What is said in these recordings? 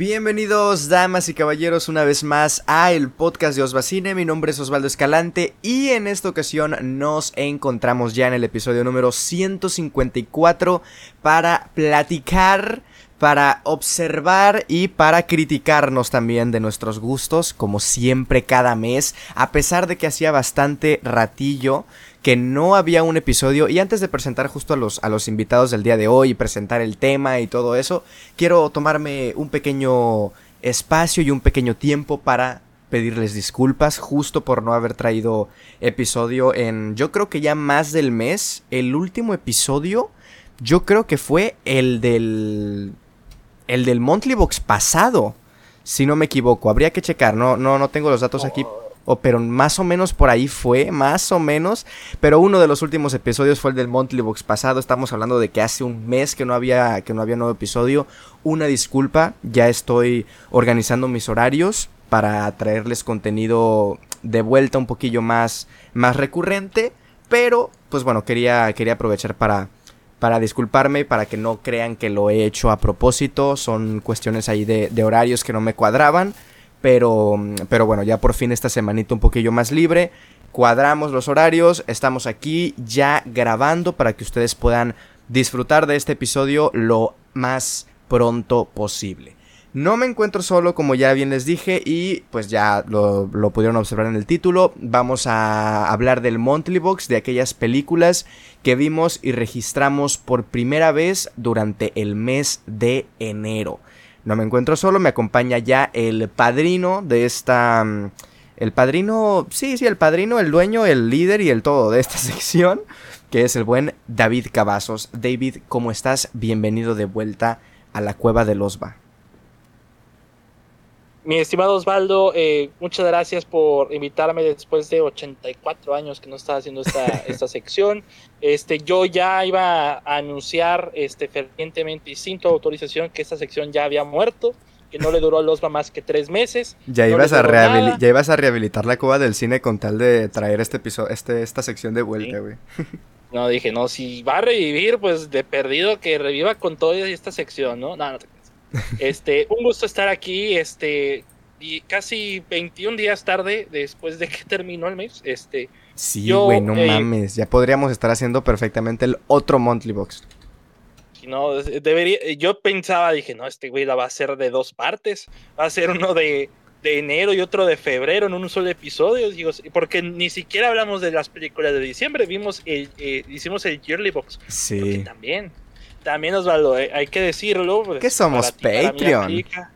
Bienvenidos, damas y caballeros, una vez más a el podcast de Osvacine. Mi nombre es Osvaldo Escalante y en esta ocasión nos encontramos ya en el episodio número 154 para platicar, para observar y para criticarnos también de nuestros gustos, como siempre cada mes, a pesar de que hacía bastante ratillo que no había un episodio y antes de presentar justo a los, a los invitados del día de hoy y presentar el tema y todo eso, quiero tomarme un pequeño espacio y un pequeño tiempo para pedirles disculpas justo por no haber traído episodio en yo creo que ya más del mes. El último episodio yo creo que fue el del el del Monthly Box pasado, si no me equivoco. Habría que checar, no no no tengo los datos aquí, o pero más o menos por ahí fue, más o menos. Pero uno de los últimos episodios fue el del Monthly Box pasado. Estamos hablando de que hace un mes que no había, que no había nuevo episodio. Una disculpa, ya estoy organizando mis horarios para traerles contenido de vuelta un poquillo más, más recurrente. Pero, pues bueno, quería, quería aprovechar para, para disculparme, para que no crean que lo he hecho a propósito. Son cuestiones ahí de, de horarios que no me cuadraban. Pero, pero bueno, ya por fin esta semanita un poquillo más libre. Cuadramos los horarios, estamos aquí ya grabando para que ustedes puedan disfrutar de este episodio lo más pronto posible. No me encuentro solo, como ya bien les dije, y pues ya lo, lo, pudieron observar en el título. Vamos a hablar del Monthly Box, de aquellas películas que vimos y registramos por primera vez durante el mes de enero. No me encuentro solo, me acompaña ya el padrino de esta... mm, El padrino, sí, sí, el padrino, el dueño, el líder y el todo de esta sección, que es el buen David Cavazos. David, ¿cómo estás? Bienvenido de vuelta a la cueva de Losba. Mi estimado Osvaldo, eh, muchas gracias por invitarme después de 84 años que no estaba haciendo esta, esta sección. Este, yo ya iba a anunciar este, fervientemente y sin tu autorización que esta sección ya había muerto, que no le duró a Losba más que tres meses. Ya, no ibas a nada. ya ibas a rehabilitar la cueva del cine con tal de traer este episodio, este, esta sección de vuelta, Sí. güey. No, dije, no, si va a revivir, pues de perdido que reviva con toda esta sección, ¿no? No, no te creas. Este, un gusto estar aquí, este, y casi 21 días tarde después de que terminó el mes, este, Sí, güey, no eh, mames. Ya podríamos estar haciendo perfectamente el otro Monthly Box. no, es- debería, yo pensaba, dije, no, este güey la va a hacer de dos partes, va a ser uno de, de enero y otro de febrero en un solo episodio, digo, porque ni siquiera hablamos de las películas de diciembre, vimos el, eh, hicimos el Yearly Box, Sí. también, también Osvaldo, eh, hay que decirlo. pues, ¿Qué somos, ti, Patreon? aplica.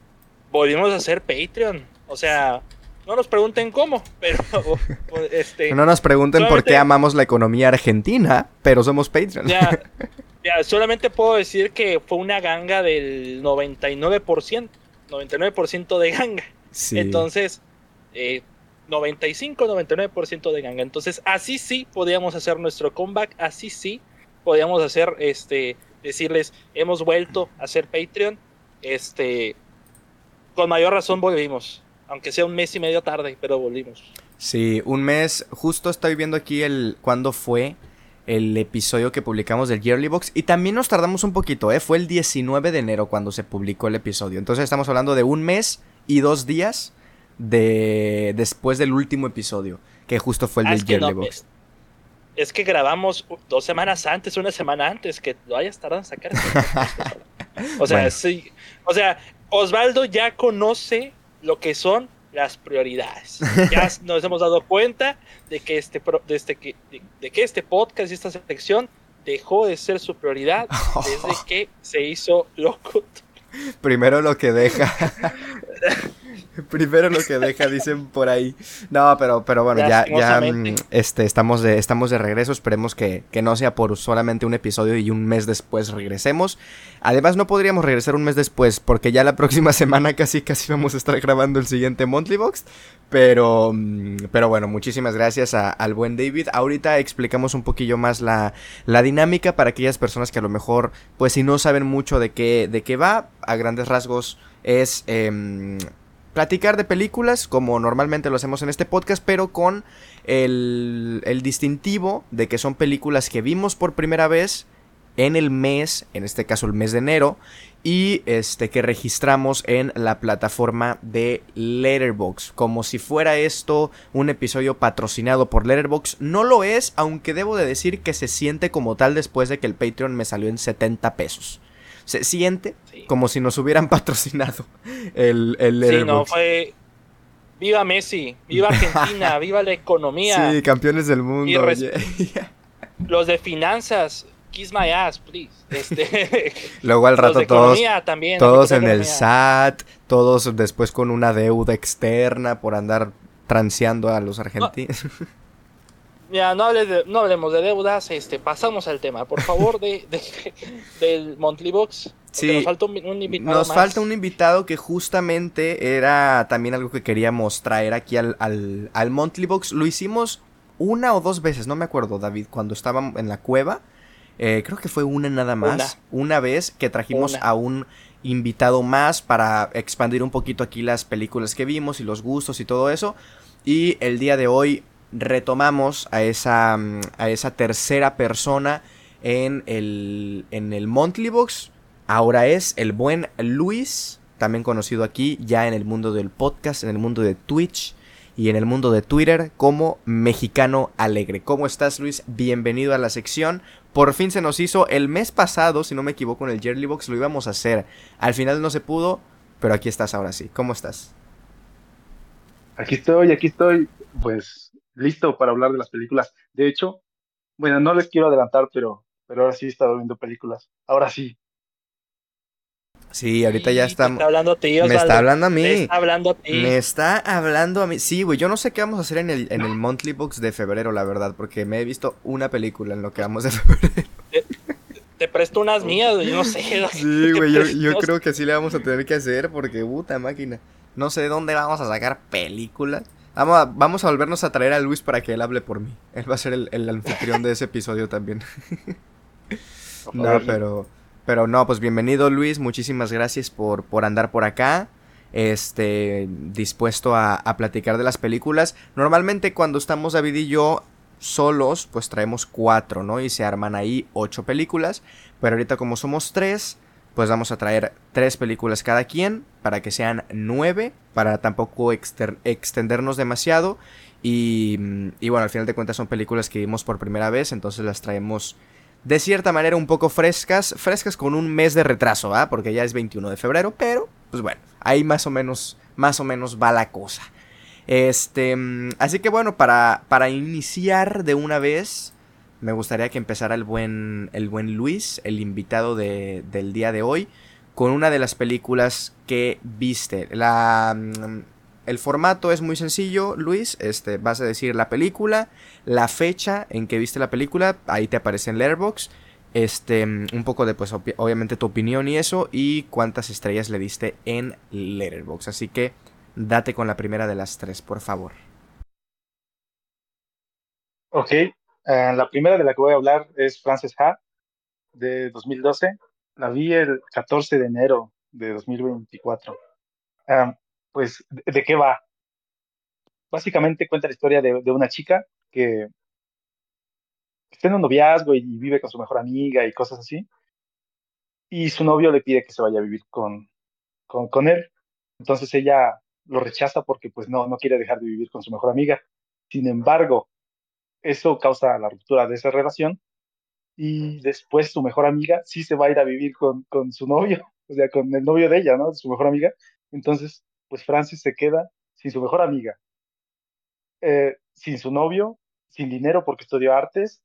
Volvimos a ser Patreon. O sea, no nos pregunten cómo, pero este, No nos pregunten por qué amamos la economía argentina, pero somos Patreon. ya, ya, solamente puedo decir que fue una ganga del 99%, 99% de ganga. Sí. Entonces, eh, 95-99% de ganga. Entonces, así sí podíamos hacer nuestro comeback, así sí podíamos hacer, este, decirles, hemos vuelto a ser Patreon, este, con mayor razón volvimos, aunque sea un mes y medio tarde, pero volvimos. Sí, un mes. Justo estoy viendo aquí el cuándo fue el episodio que publicamos del Yearly Box. Y también nos tardamos un poquito, ¿eh? Fue el 19 de enero cuando se publicó el episodio. Entonces estamos hablando de un mes y dos días de después del último episodio. Que justo fue el Ah, del no, Yearly Box. Es, que grabamos dos semanas antes, una semana antes, que lo hayas tardado en sacar. o sea, Bueno. sí. O sea, Osvaldo ya conoce lo que son las prioridades. Ya nos hemos dado cuenta de que este, pro- de este, de, de que este podcast y esta sección dejó de ser su prioridad desde que se hizo loco. Primero lo que deja. Primero lo que deja, dicen por ahí. No, pero, pero bueno, ya, ya mm, este, estamos, de, estamos de regreso. Esperemos que, que no sea por solamente un episodio y un mes después regresemos. Además, no podríamos regresar un mes después, porque ya la próxima semana casi casi vamos a estar grabando el siguiente Monthly Box. Pero, mm, pero bueno, muchísimas gracias a- al buen David. Ahorita explicamos un poquillo más la, la dinámica para aquellas personas que a lo mejor, pues si no saben mucho de qué, de qué va, a grandes rasgos es em, platicar de películas, como normalmente lo hacemos en este podcast, pero con el, el distintivo de que son películas que vimos por primera vez en el mes, en este caso el mes de enero, y este que registramos en la plataforma de Letterbox, como si fuera esto un episodio patrocinado por Letterbox, no lo es, aunque debo de decir que se siente como tal después de que el Patreon me salió en 70 pesos. Se siente como si nos hubieran patrocinado el, el. Sí, no, fue Viva Messi, viva Argentina, viva la economía. Sí, campeones del mundo. Los de finanzas, kiss my ass, please. Este, Luego al rato todos, también, todos en el SAT, todos después con una deuda externa por andar transeando a los argentinos. Ya, no, no hablemos de deudas, este, pasamos al tema, por favor, de, del Monthly Box. Sí, nos falta un, invitado. Nos falta un invitado que justamente era también algo que queríamos traer aquí al, al, al Monthly Box. Lo hicimos una o dos veces, no me acuerdo, David, cuando estábamos en la cueva. Eh, creo que fue una nada más. Una, vez que trajimos a un invitado más para expandir un poquito aquí las películas que vimos y los gustos y todo eso. Y el día de hoy retomamos a esa, mm, a esa tercera persona en el, en el Monthly Box. Ahora es el buen Luis, también conocido aquí ya en el mundo del podcast, en el mundo de Twitch y en el mundo de Twitter como Mexicano Alegre. ¿Cómo estás Luis? Bienvenido a la sección. Por fin se nos hizo el mes pasado, si no me equivoco, en el Jerry Box lo íbamos a hacer. Al final no se pudo, pero aquí estás ahora sí. ¿Cómo estás? Aquí estoy, aquí estoy, pues listo para hablar de las películas. De hecho, bueno, no les quiero adelantar, pero, pero ahora sí he estado viendo películas. Ahora sí, Sí, ahorita ya estamos. Está hablando a ti, Me está hablando a mí. Me está hablando a ti. Me está hablando a mí. Sí, güey, yo no sé qué vamos a hacer en el, en el Monthly Box de febrero, la verdad, porque me he visto una película en lo que vamos de febrero. Te, presto unas mías, yo no sé. Sí, güey, yo, creo que sí le vamos a tener que hacer, porque puta máquina. No sé dónde vamos a sacar películas. Vamos a, vamos a volvernos a traer a Luis para que él hable por mí. Él va a ser el, el anfitrión de ese episodio también. no, pero. Pero no, pues bienvenido Luis, muchísimas gracias por, por andar por acá. Este, dispuesto a, a platicar de las películas. Normalmente cuando estamos David y yo solos, pues traemos cuatro, ¿no? Y se arman ahí ocho películas. Pero ahorita como somos tres, pues vamos a traer tres películas cada quien para que sean nueve, para tampoco extendernos demasiado. Y, y, bueno, al final de cuentas son películas que vimos por primera vez, entonces las traemos de cierta manera un poco frescas, frescas con un mes de retraso, ¿va? Porque ya es 21 de febrero, pero pues bueno, ahí más o menos, más o menos va la cosa. Este, mm, así que bueno, para, para iniciar de una vez, me gustaría que empezara el buen, el buen Luis, el invitado de, del día de hoy, con una de las películas que viste. La, mm, el formato es muy sencillo, Luis. Este, vas a decir la película, la fecha en que viste la película, ahí te aparece en Letterboxd. Este, un poco de, pues, obviamente tu opinión y eso, y cuántas estrellas le diste en Letterboxd. Así que date con la primera de las tres, por favor. Ok, eh, la primera de la que voy a hablar es Frances Ha, de 2012. La vi el 14 de enero de 2024 pues, ¿de, qué va? Básicamente cuenta la historia de, una chica que está en un noviazgo y, vive con su mejor amiga y cosas así. Y su novio le pide que se vaya a vivir con, con, con él. Entonces ella lo rechaza porque pues no, no quiere dejar de vivir con su mejor amiga. Sin embargo, eso causa la ruptura de esa relación y después su mejor amiga sí se va a ir a vivir con, con su novio, o sea, con el novio de ella, ¿no? Su mejor amiga. Entonces pues Francis se queda sin su mejor amiga, eh, sin su novio, sin dinero porque estudió artes,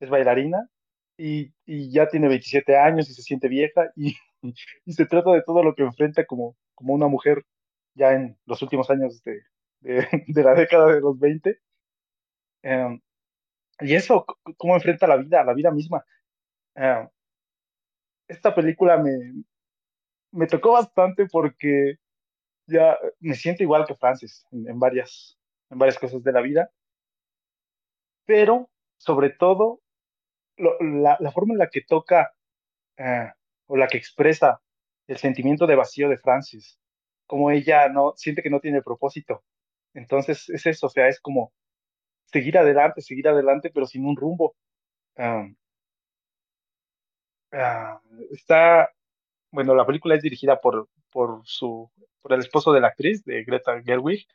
es bailarina y, ya tiene 27 años y se siente vieja y, y, se trata de todo lo que enfrenta como, como una mujer ya en los últimos años de, de, la década de los 20. Em, y eso, cómo enfrenta la vida, la vida misma. Em, esta película me, me tocó bastante porque ya me siento igual que Francis en, varias, en varias cosas de la vida, pero sobre todo la, forma en la que toca eh, o la que expresa el sentimiento de vacío de Francis, como ella no siente que no tiene propósito. Entonces es eso, o sea, es como seguir adelante, seguir adelante, pero sin un rumbo. está, bueno, la película es dirigida por, por su, por el esposo de la actriz, de Greta Gerwig,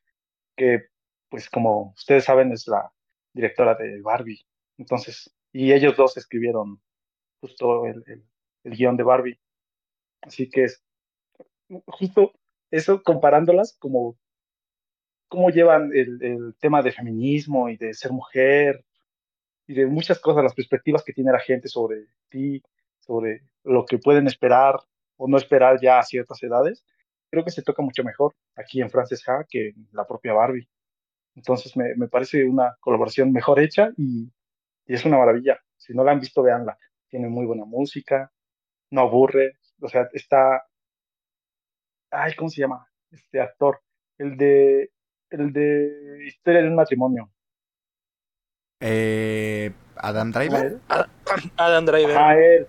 que, pues como ustedes saben, es la directora de Barbie. Entonces, y ellos dos escribieron justo el, el, el guion de Barbie. Así que es justo eso comparándolas como cómo llevan el, tema de feminismo y de ser mujer y de muchas cosas, las perspectivas que tiene la gente sobre ti, sobre lo que pueden esperar o no esperar ya a ciertas edades, creo que se toca mucho mejor aquí en Frances Ha que en la propia Barbie. Entonces me, me parece una colaboración mejor hecha y, y, es una maravilla. Si no la han visto, véanla. Tiene muy buena música, no aburre, o sea, está... Ay, ¿cómo se llama? Este actor, el de, el de Historia de un matrimonio. Eh, Adam Driver. Adam Driver. Ah, él,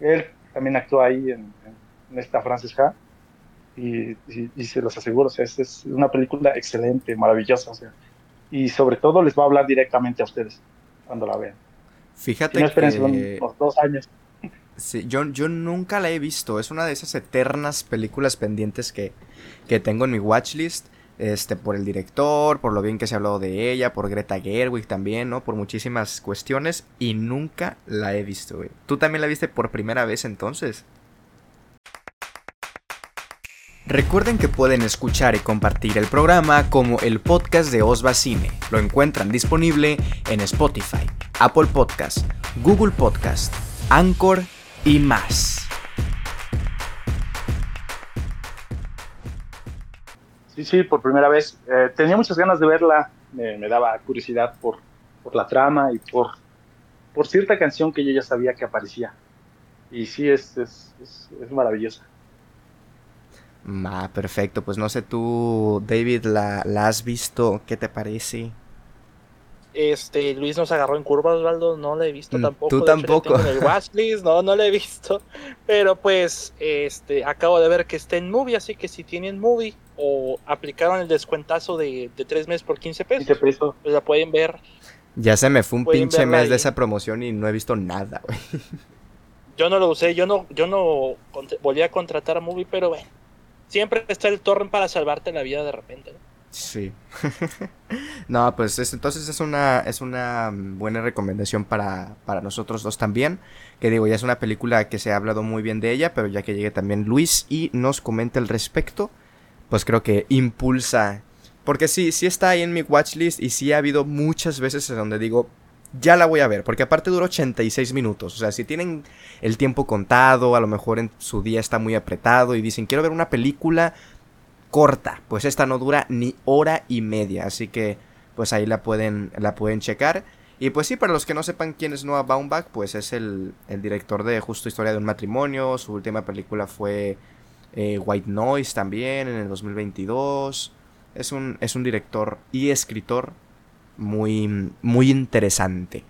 él también actúa ahí en, en esta Frances Ha. Y, y, y, se los aseguro, o sea, es, es, una película excelente, maravillosa, o sea, y sobre todo les va a hablar directamente a ustedes cuando la vean. Fíjate si no esperen que... unos dos años. Sí, yo, yo nunca la he visto, es una de esas eternas películas pendientes que, que tengo en mi watchlist, este, por el director, por lo bien que se ha hablado de ella, por Greta Gerwig también, ¿no? Por muchísimas cuestiones, y nunca la he visto. ¿Tú también la viste por primera vez entonces? Recuerden que pueden escuchar y compartir el programa como el podcast de Osva Cine. Lo encuentran disponible en Spotify, Apple Podcast, Google Podcast, Anchor y más. Sí, sí, por primera vez. Eh, tenía muchas ganas de verla. Me, me daba curiosidad por, por, la trama y por, por cierta canción que yo ya sabía que aparecía. Y sí, es, es, es, es maravillosa. Ah, perfecto. Pues no sé tú, David, ¿la, ¿la, has visto? ¿Qué te parece? Este, Luis nos agarró en curva, Osvaldo. No la he visto tampoco. Tú tampoco. Hecho, en el watchlist, no, no la he visto. Pero pues, este, acabo de ver que está en movie, así que si tienen movie o aplicaron el descuentazo de, de 3 meses por 15 pesos, 15 pesos, pues la pueden ver. Ya se me fue un pinche mes ahí. de esa promoción y no he visto nada, güey. Yo no lo usé, yo no, yo no volví a contratar a movie, pero bueno siempre está el torrent para salvarte la vida de repente, ¿no? Sí. no, pues es, entonces es una, es una buena recomendación para, para nosotros dos también. Que digo, ya es una película que se ha hablado muy bien de ella, pero ya que llegue también Luis y nos comenta al respecto, pues creo que impulsa. Porque sí, sí está ahí en mi watchlist y sí ha habido muchas veces en donde digo, ya la voy a ver, porque aparte dura 86 minutos. O sea, si tienen el tiempo contado, a lo mejor en su día está muy apretado y dicen, quiero ver una película corta, pues esta no dura ni hora y media. Así que, pues ahí la pueden, la pueden checar. Y pues sí, para los que no sepan quién es Noah Baumbach, pues es el, el director de Justo Historia de un Matrimonio. Su última película fue eh, White Noise también en el 2022. Es un, es un director y escritor muy, muy interesante.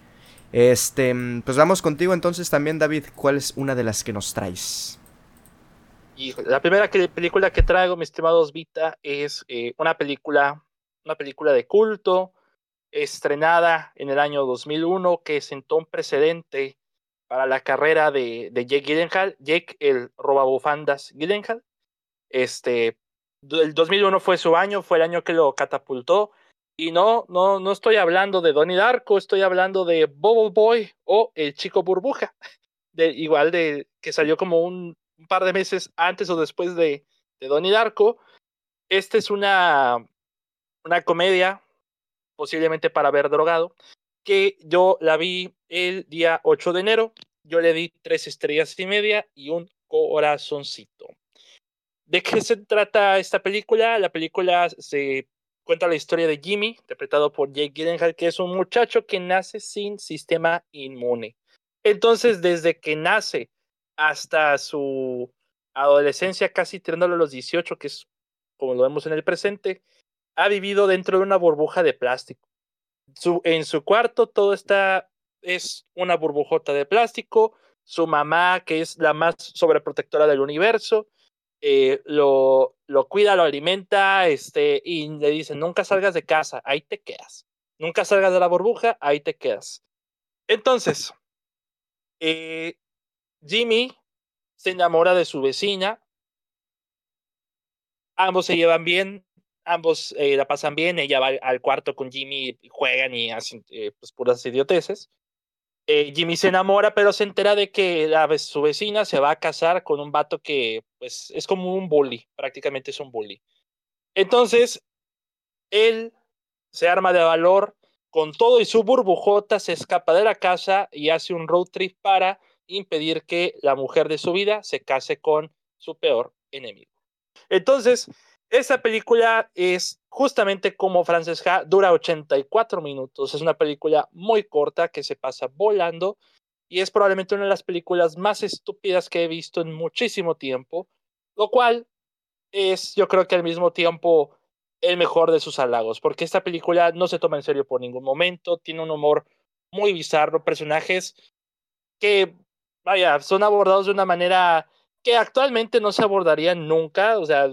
Este, pues vamos contigo entonces también, David. ¿Cuál es una de las que nos traes? Y la primera que, película que traigo, mi estimados Vita, es eh, una película, una película de culto, estrenada en el año 2001, que sentó un precedente para la carrera de, de Jake Gyllenhaal, Jake el robabufandas Gyllenhaal. Este, el 2001 fue su año, fue el año que lo catapultó y no, no, no estoy hablando de Donnie Darko, estoy hablando de Bubble Boy o El Chico Burbuja. De, igual de que salió como un, par de meses antes o después de, de Donnie Darko. Esta es una, una comedia, posiblemente para ver drogado, que yo la vi el día 8 de enero. Yo le di tres estrellas y media y un corazoncito. ¿De qué se trata esta película? La película se cuenta la historia de Jimmy, interpretado por Jake Gyllenhaal, que es un muchacho que nace sin sistema inmune. Entonces, desde que nace hasta su adolescencia, casi tirándole a los 18, que es como lo vemos en el presente, ha vivido dentro de una burbuja de plástico. Su, en su cuarto todo está, es una burbujota de plástico, su mamá, que es la más sobreprotectora del universo, eh, lo, lo cuida, lo alimenta, este, y le dicen, nunca salgas de casa, ahí te quedas. Nunca salgas de la burbuja, ahí te quedas. Entonces, eh, Jimmy se enamora de su vecina. Ambos se llevan bien, ambos eh, la pasan bien. Ella va al cuarto con Jimmy, juegan y hacen eh, pues, puras idioteces. Eh, Jimmy se enamora, pero se entera de que su vecina se va a casar con un vato que pues, es como un bully, prácticamente es un bully. Entonces, él se arma de valor, con todo y su burbujota se escapa de la casa y hace un road trip para impedir que la mujer de su vida se case con su peor enemigo. Entonces, esta película es justamente como Francesca, dura 84 minutos, es una película muy corta que se pasa volando y es probablemente una de las películas más estúpidas que he visto en muchísimo tiempo, lo cual es yo creo que al mismo tiempo el mejor de sus halagos, porque esta película no se toma en serio por ningún momento, tiene un humor muy bizarro, personajes que, vaya, son abordados de una manera que actualmente no se abordarían nunca, o sea,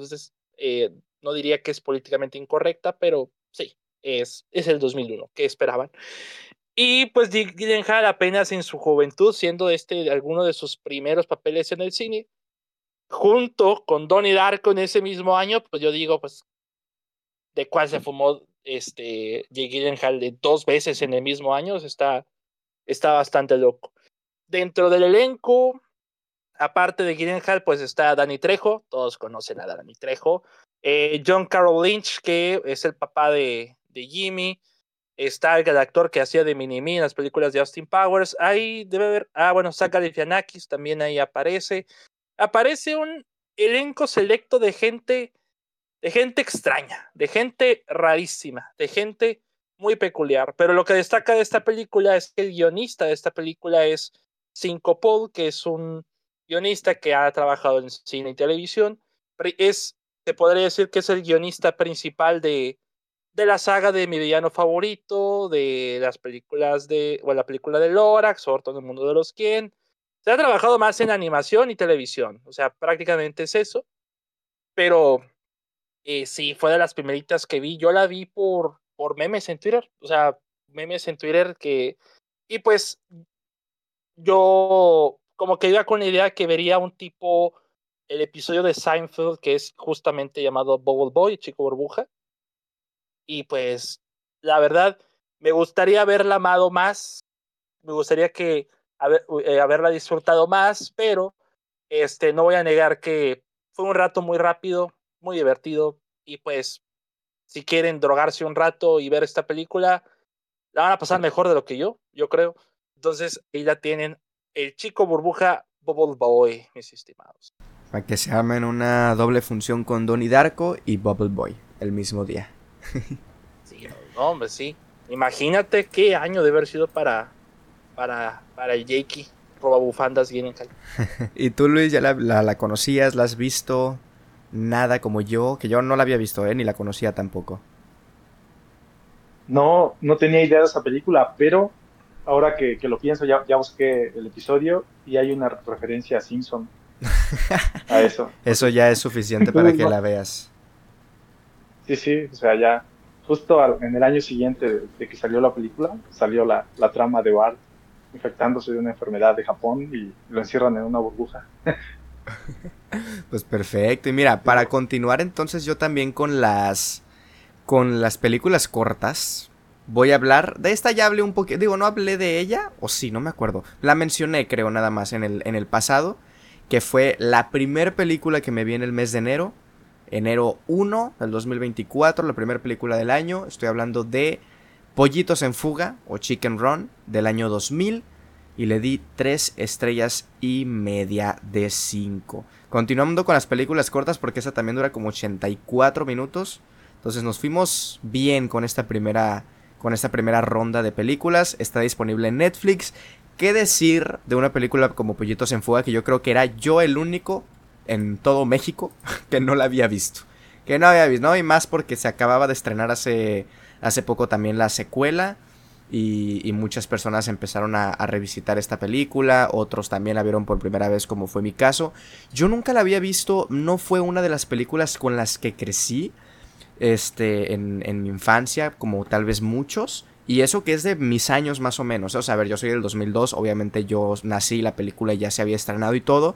eh, no diría que es políticamente incorrecta, pero sí, es, es el 2001, ¿qué esperaban? Y pues Dick Gyllenhaal apenas en su juventud, siendo este alguno de sus primeros papeles en el cine, junto con Donnie Darko en ese mismo año, pues yo digo, pues de cuál se fumó este Jake Gyllenhaal de dos veces en el mismo año, está, está bastante loco. Dentro del elenco, aparte de Gyllenhaal, pues está Danny Trejo, todos conocen a Danny Trejo, eh, John Carroll Lynch, que es el papá de, de Jimmy, está el actor que hacía de Minimi en las películas de Austin Powers, ahí debe haber, ah, bueno, Zachary Galifianakis también ahí aparece, aparece un elenco selecto de gente de gente extraña, de gente rarísima, de gente muy peculiar. Pero lo que destaca de esta película es que el guionista de esta película es Cinco Paul, que es un guionista que ha trabajado en cine y televisión. Es, te podría decir que es el guionista principal de, de la saga de mi villano favorito, de las películas de, o la película de Lorax, o todo el mundo de los quien. Se ha trabajado más en animación y televisión, o sea, prácticamente es eso. Pero eh, sí, fue de las primeritas que vi. Yo la vi por, por memes en Twitter. O sea, memes en Twitter que. Y pues. Yo. Como que iba con la idea que vería un tipo. El episodio de Seinfeld, que es justamente llamado Bubble Boy, Chico Burbuja. Y pues. La verdad, me gustaría haberla amado más. Me gustaría que. Eh, haberla disfrutado más, pero. Este, no voy a negar que fue un rato muy rápido muy divertido. Y pues, si quieren drogarse un rato y ver esta película, la van a pasar mejor de lo que yo, yo creo. Entonces, ahí la tienen el chico burbuja Bubble Boy, mis estimados. Para que se armen una doble función con Donnie Darko y Bubble Boy el mismo día. sí, hombre, sí. Imagínate qué año debe haber sido para, para, para el Jakey. Roba bufandas bien ¿Y tú, Luis, ya la, la conocías? ¿La has visto? nada como yo, que yo no la había visto, ¿eh? ni la conocía tampoco. No, no tenía idea de esa película, pero ahora que, lo pienso, ya, ya, busqué el episodio y hay una referencia a Simpson. a eso. Eso ya es suficiente para que la veas. Sí, sí, o sea, ya justo en el año siguiente de que salió la película, salió la, la trama de Bart infectándose de una enfermedad de Japón y lo encierran en una burbuja. Pues perfecto. Y mira, para continuar entonces yo también con las con las películas cortas voy a hablar de esta ya hablé un poquito, digo, no hablé de ella o sí, no me acuerdo. La mencioné creo nada más en el en el pasado, que fue la primer película que me vi en el mes de enero, enero 1 del 2024, la primera película del año. Estoy hablando de Pollitos en fuga o Chicken Run del año 2000 y le di 3 estrellas y media de 5. Continuando con las películas cortas porque esa también dura como 84 minutos. Entonces nos fuimos bien con esta primera con esta primera ronda de películas. Está disponible en Netflix. ¿Qué decir de una película como Pollitos en Fuga que yo creo que era yo el único en todo México que no la había visto? Que no había visto, ¿no? Y más porque se acababa de estrenar hace hace poco también la secuela y, muchas personas empezaron a, revisitar esta película, otros también la vieron por primera vez como fue mi caso. Yo nunca la había visto, no fue una de las películas con las que crecí este, en, mi infancia, como tal vez muchos. Y eso que es de mis años más o menos. O sea, a ver, yo soy del 2002, obviamente yo nací, la película ya se había estrenado y todo.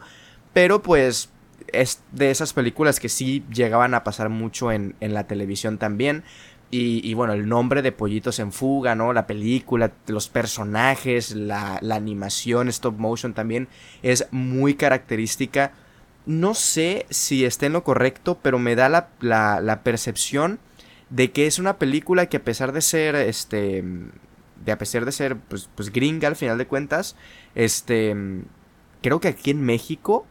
Pero pues es de esas películas que sí llegaban a pasar mucho en, en la televisión también. Y, bueno, el nombre de Pollitos en Fuga, ¿no? La película, los personajes, la animación, stop motion también es muy característica. No sé si esté en lo correcto, pero me da la, percepción de que es una película que a pesar de ser, este, de a pesar de ser, pues, pues gringa al final de cuentas, este, creo que aquí en México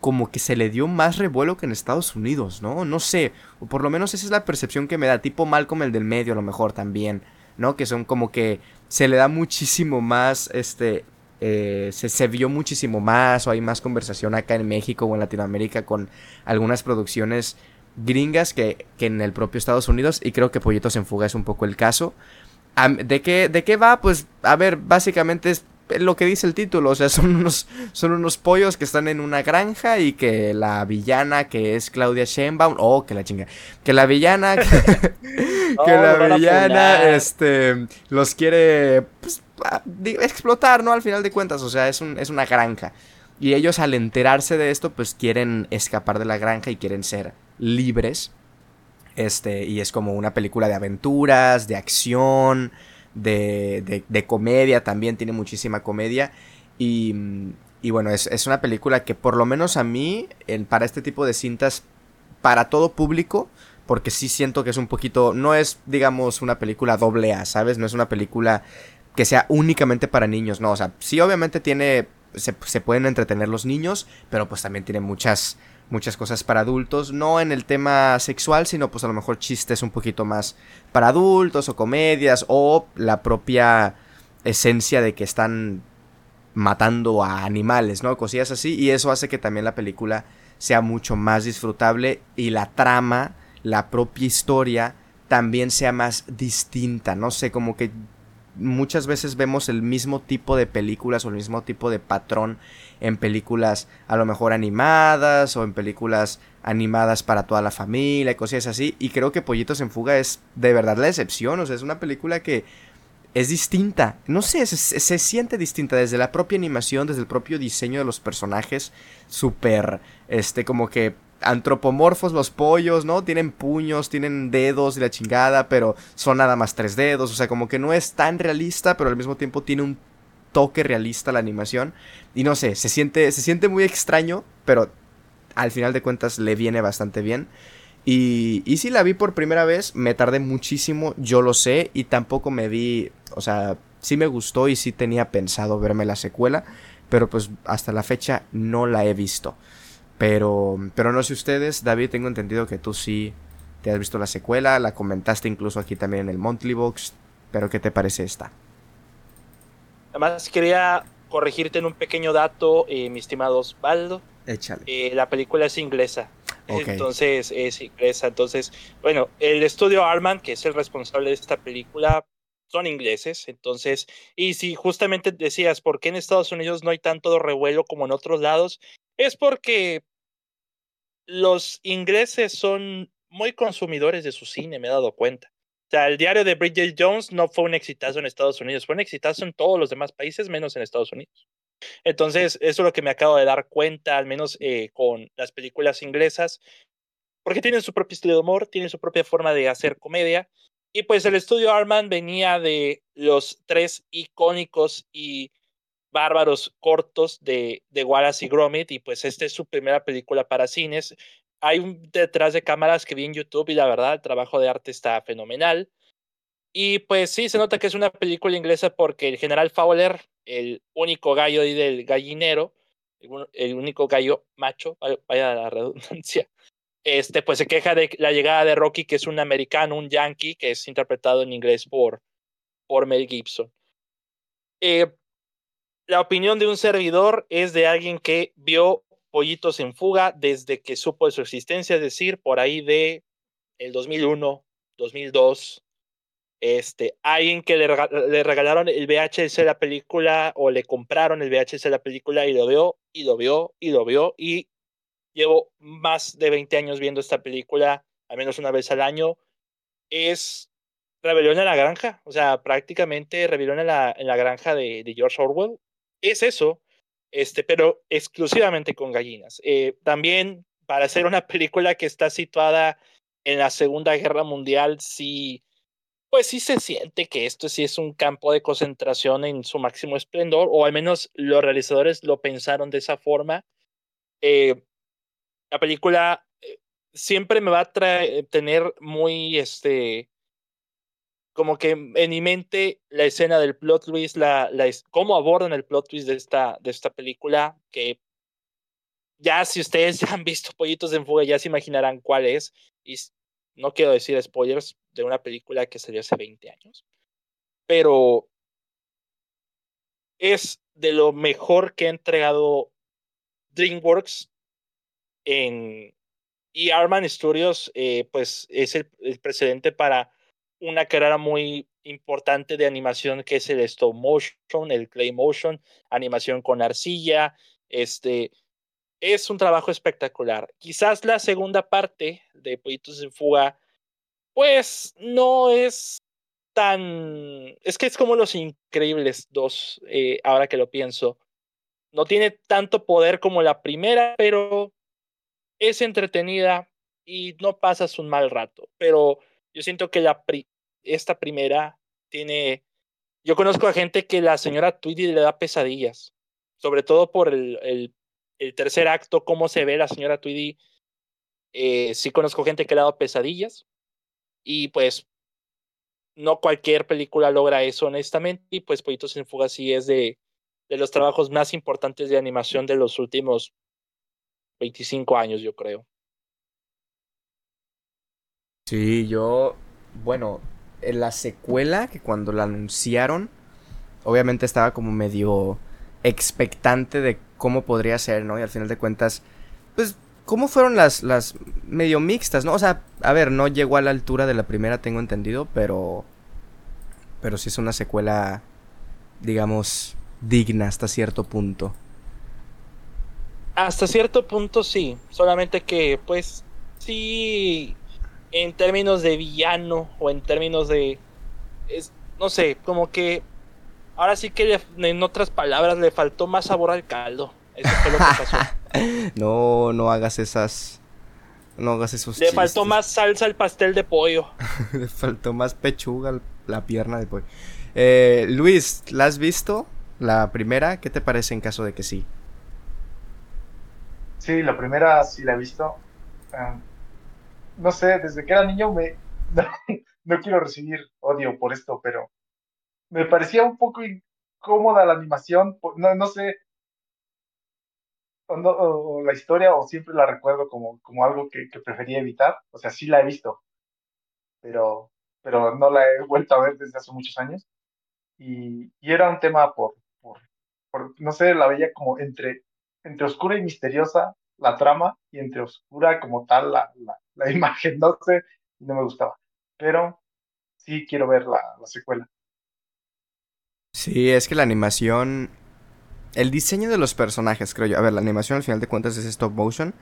como que se le dio más revuelo que en Estados Unidos, ¿no? No sé, o por lo menos esa es la percepción que me da, tipo Malcolm el del medio a lo mejor también, ¿no? Que son como que se le da muchísimo más, este, eh, se, se, vio muchísimo más o hay más conversación acá en México o en Latinoamérica con algunas producciones gringas que, que en el propio Estados Unidos y creo que Pollitos en Fuga es un poco el caso. ¿De qué, ¿De qué va? Pues, a ver, básicamente es lo que dice el título, o sea, son unos, son unos pollos que están en una granja y que la villana que es Claudia Sheinbaum, oh, que la chinga, que la villana, que, la villana, este, los quiere pues, explotar, ¿no? Al final de cuentas, o sea, es, un, es una granja. Y ellos al enterarse de esto, pues quieren escapar de la granja y quieren ser libres. Este, y es como una película de aventuras, de acción, de, de, comedia también, tiene muchísima comedia. Y, y bueno, es, es, una película que por lo menos a mí, en, para este tipo de cintas, para todo público, porque sí siento que es un poquito, no es, digamos, una película doble A, ¿sabes? No es una película que sea únicamente para niños, no, o sea, sí obviamente tiene, se, pueden entretener los niños, pero pues también tiene muchas muchas cosas para adultos, no en el tema sexual, sino pues a lo mejor chistes un poquito más para adultos o comedias o la propia esencia de que están matando a animales, ¿no? Cosillas así y eso hace que también la película sea mucho más disfrutable y la trama, la propia historia también sea más distinta, no sé, como que muchas veces vemos el mismo tipo de películas o el mismo tipo de patrón en películas a lo mejor animadas o en películas animadas para toda la familia y cosas así. Y creo que Pollitos en Fuga es de verdad la excepción. O sea, es una película que es distinta. No sé, se, se siente distinta desde la propia animación, desde el propio diseño de los personajes. Súper, este, como que antropomorfos los pollos, ¿no? Tienen puños, tienen dedos y la chingada, pero son nada más tres dedos. O sea, como que no es tan realista, pero al mismo tiempo tiene un toque realista la animación. Y no sé, se siente, se siente muy extraño, pero al final de cuentas le viene bastante bien. Y, y si la vi por primera vez, me tardé muchísimo, yo lo sé, y tampoco me vi, o sea, sí me gustó y sí tenía pensado verme la secuela, pero pues hasta la fecha no la he visto. Pero, pero no sé ustedes, David, tengo entendido que tú sí te has visto la secuela, la comentaste incluso aquí también en el Monthly Box, pero ¿qué te parece esta? Además quería corregirte en un pequeño dato, eh, mi estimado Osvaldo. Échale. Eh, la película es inglesa. Entonces es inglesa. Entonces, bueno, el estudio Arman, que es el responsable de esta película, son ingleses. Entonces, y si justamente decías, ¿por qué en Estados Unidos no hay tanto revuelo como en otros lados? Es porque los ingleses son muy consumidores de su cine, me he dado cuenta. O sea, el diario de Bridget Jones no fue un exitazo en Estados Unidos, fue un exitazo en todos los demás países, menos en Estados Unidos. Entonces, eso es lo que me acabo de dar cuenta, al menos eh, con las películas inglesas, porque tienen su propio estilo de humor, tienen su propia forma de hacer comedia. Y pues el estudio Arman venía de los tres icónicos y bárbaros cortos de, de Wallace y Gromit, y pues esta es su primera película para cines. Hay detrás de cámaras que vi en YouTube y la verdad el trabajo de arte está fenomenal. Y pues sí, se nota que es una película inglesa porque el general Fowler, el único gallo del gallinero, el único gallo macho, vaya la redundancia, este, pues se queja de la llegada de Rocky, que es un americano, un yankee, que es interpretado en inglés por, por Mel Gibson. Eh, la opinión de un servidor es de alguien que vio Pollitos en Fuga desde que supo de su existencia, es decir, por ahí de el 2001, 2002. Este, alguien que le, le regalaron el VHS de la película o le compraron el VHS de la película y lo vio y lo vio y lo vio y llevo más de 20 años viendo esta película, al menos una vez al año. Es Rebelión en la granja, o sea, prácticamente Rebelión en la, en la granja de, de, George Orwell. Es eso, este, pero exclusivamente con gallinas. Eh, también para hacer una película que está situada en la Segunda Guerra Mundial, sí, pues sí se siente que esto sí es un campo de concentración en su máximo esplendor, o al menos los realizadores lo pensaron de esa forma. Eh, la película eh, siempre me va a tener muy, este, como que en mi mente la escena del plot twist, la, la, cómo abordan el plot twist de esta, de esta película, que ya si ustedes han visto Pollitos en Fuga, ya se imaginarán cuál es. Y no quiero decir spoilers de una película que salió hace 20 años, pero es de lo mejor que ha entregado DreamWorks en, y Arman Studios, eh, pues es el precedente para una carrera muy importante de animación que es el stop motion, el clay motion, animación con arcilla, este es un trabajo espectacular. Quizás la segunda parte de Pollitos en Fuga, pues no es tan... Es que es como Los Increíbles dos, eh, ahora que lo pienso. No tiene tanto poder como la primera, pero es entretenida y no pasas un mal rato. Pero yo siento que la esta primera tiene... Yo conozco a gente que la señora Tweety le da pesadillas, sobre todo por el, el, el tercer acto, cómo se ve la señora Tweedy. Eh, sí conozco gente que le ha dado pesadillas y pues no cualquier película logra eso honestamente y pues Pollitos en Fuga sí es de, de los trabajos más importantes de animación de los últimos 25 años yo creo. Sí, yo, bueno, la secuela, que cuando la anunciaron, obviamente estaba como medio expectante de cómo podría ser, ¿no? Y al final de cuentas, pues, ¿cómo fueron las, las medio mixtas, ¿no? O sea, a ver, no llegó a la altura de la primera, tengo entendido, pero... Pero sí es una secuela, digamos, digna hasta cierto punto. Hasta cierto punto sí, solamente que, pues, sí en términos de villano o en términos de... Es, no sé, como que... Ahora sí que en otras palabras le faltó más sabor al caldo. Eso fue lo que pasó. no, no hagas esas... No hagas esos Le faltó más salsa al pastel de pollo. le faltó más pechuga la pierna de pollo. Eh, Luis, ¿la has visto? La primera, ¿qué te parece en caso de que sí? Sí, la primera sí la he visto. Ah, no sé, desde que era niño me no, quiero recibir odio por esto, pero me parecía un poco incómoda la animación, no, no sé, o, la historia, o siempre la recuerdo como, como algo que, prefería evitar, o sea, sí la he visto, pero, pero no la he vuelto a ver desde hace muchos años, y, y era un tema por, por, por, no sé, la veía como entre, entre oscura y misteriosa, la trama y entre oscura como tal la, la, imagen, no sé, no me gustaba. Pero sí quiero ver la, la secuela. Sí, es que la animación, el diseño de los personajes, creo yo. A ver, la animación al final de cuentas es stop motion,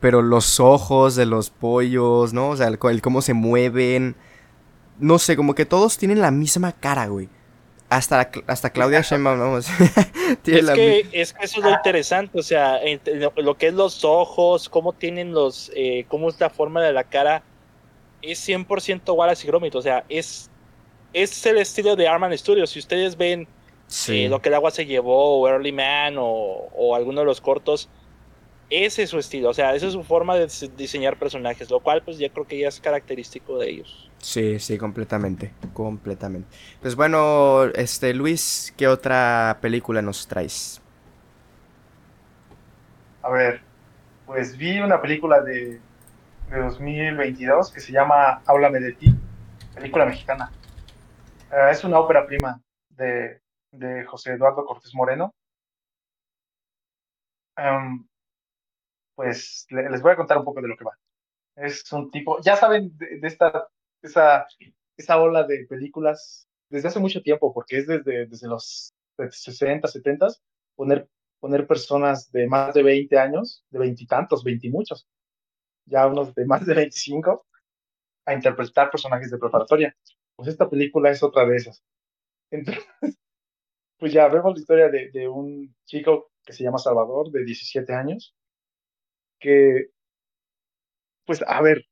pero los ojos de los pollos, ¿no? O sea, el cómo se mueven. No sé, como que todos tienen la misma cara, güey. Hasta, hasta Claudia Sheinbaum, vamos. es, que, es que eso es lo interesante, o sea, lo, que es los ojos, cómo tienen los, eh, cómo es la forma de la cara, es 100% Wallace y Gromit, o sea, es, es el estilo de Arman Studios. Si ustedes ven eh, lo que el agua se llevó, o Early Man, o, o alguno de los cortos, ese es su estilo, o sea, esa es su forma de diseñar personajes, lo cual pues ya creo que ya es característico de ellos. Sí, sí, completamente, completamente. Pues bueno, este Luis, ¿qué otra película nos traes? A ver, pues vi una película de, de 2022 que se llama Háblame de ti, película mexicana. Uh, es una ópera prima de, de José Eduardo Cortés Moreno. Um, pues les voy a contar un poco de lo que va. Es un tipo, ya saben de, esta, esa, esa ola de películas desde hace mucho tiempo, porque es desde, desde los 60, 70, poner, poner personas de más de 20 años, de veintitantos, veintimuchos, ya unos de más de 25, a interpretar personajes de preparatoria. pues esta película es otra de esas. Entonces, pues ya vemos la historia de, de un chico que se llama Salvador, de 17 años, que, pues, a ver,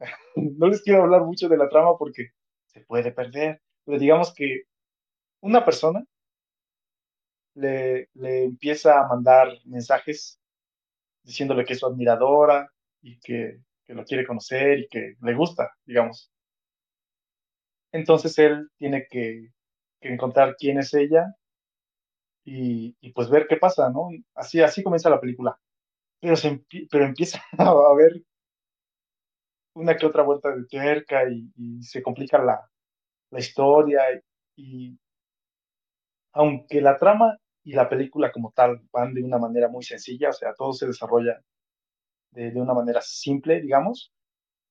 no les quiero hablar mucho de la trama porque se puede perder, pero digamos que una persona le, le empieza a mandar mensajes diciéndole que es su admiradora y que, que lo quiere conocer y que le gusta, digamos. Entonces él tiene que, que encontrar quién es ella y, y, pues ver qué pasa, ¿no? Así, así comienza la película. Pero, se, pero empieza a ver una que otra vuelta de tuerca y, y se complica la, la historia y aunque la trama y la película como tal van de una manera muy sencilla, o sea, todo se desarrolla de, de una manera simple, digamos,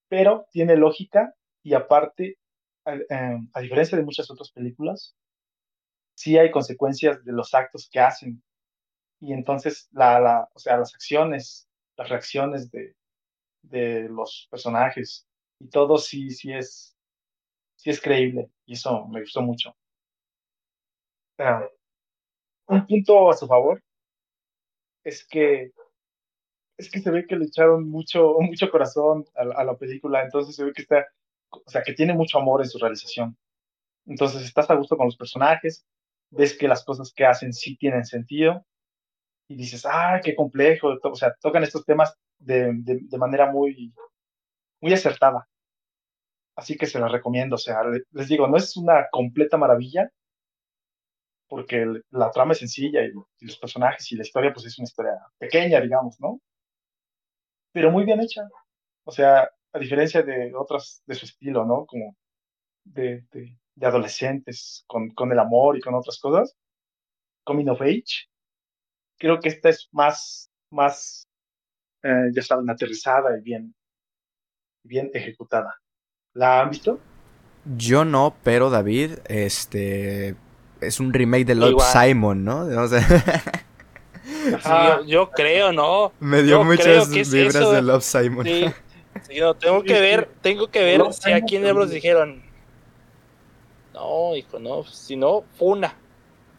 pero tiene lógica y aparte, a, a, diferencia de muchas otras películas, sí hay consecuencias de los actos que hacen. Y entonces la o sea, las acciones, las reacciones de, de los personajes y todo sí, sí es, sí es creíble y eso me gustó mucho. Uh, un punto a su favor es que es que se ve que le echaron mucho mucho corazón a, a, la película, entonces se ve que está, o sea, que tiene mucho amor en su realización. Entonces estás a gusto con los personajes, ves que las cosas que hacen sí tienen sentido y dices, ah, qué complejo, o sea, tocan estos temas de, de, manera muy, muy acertada. Así que se las recomiendo, o sea, les digo, no es una completa maravilla, porque la trama es sencilla y, y, los personajes y la historia pues es una historia pequeña, digamos, ¿no? Pero muy bien hecha. O sea, a diferencia de otras de su estilo, ¿no? Como de, de, de adolescentes con, con, el amor y con otras cosas, Coming of Age, creo que esta es más, más eh, ya saben, aterrizada y bien, bien ejecutada. ¿La han visto? Yo no, pero David, este, es un remake de Love Igual. Simon, ¿no? O sea, sí, yo, yo, creo, ¿no? Me dio yo muchas vibras de Love Simon. Sí, sí no, tengo que ver, tengo que ver si aquí en Ebros dijeron. No, hijo, no, si no, Funa.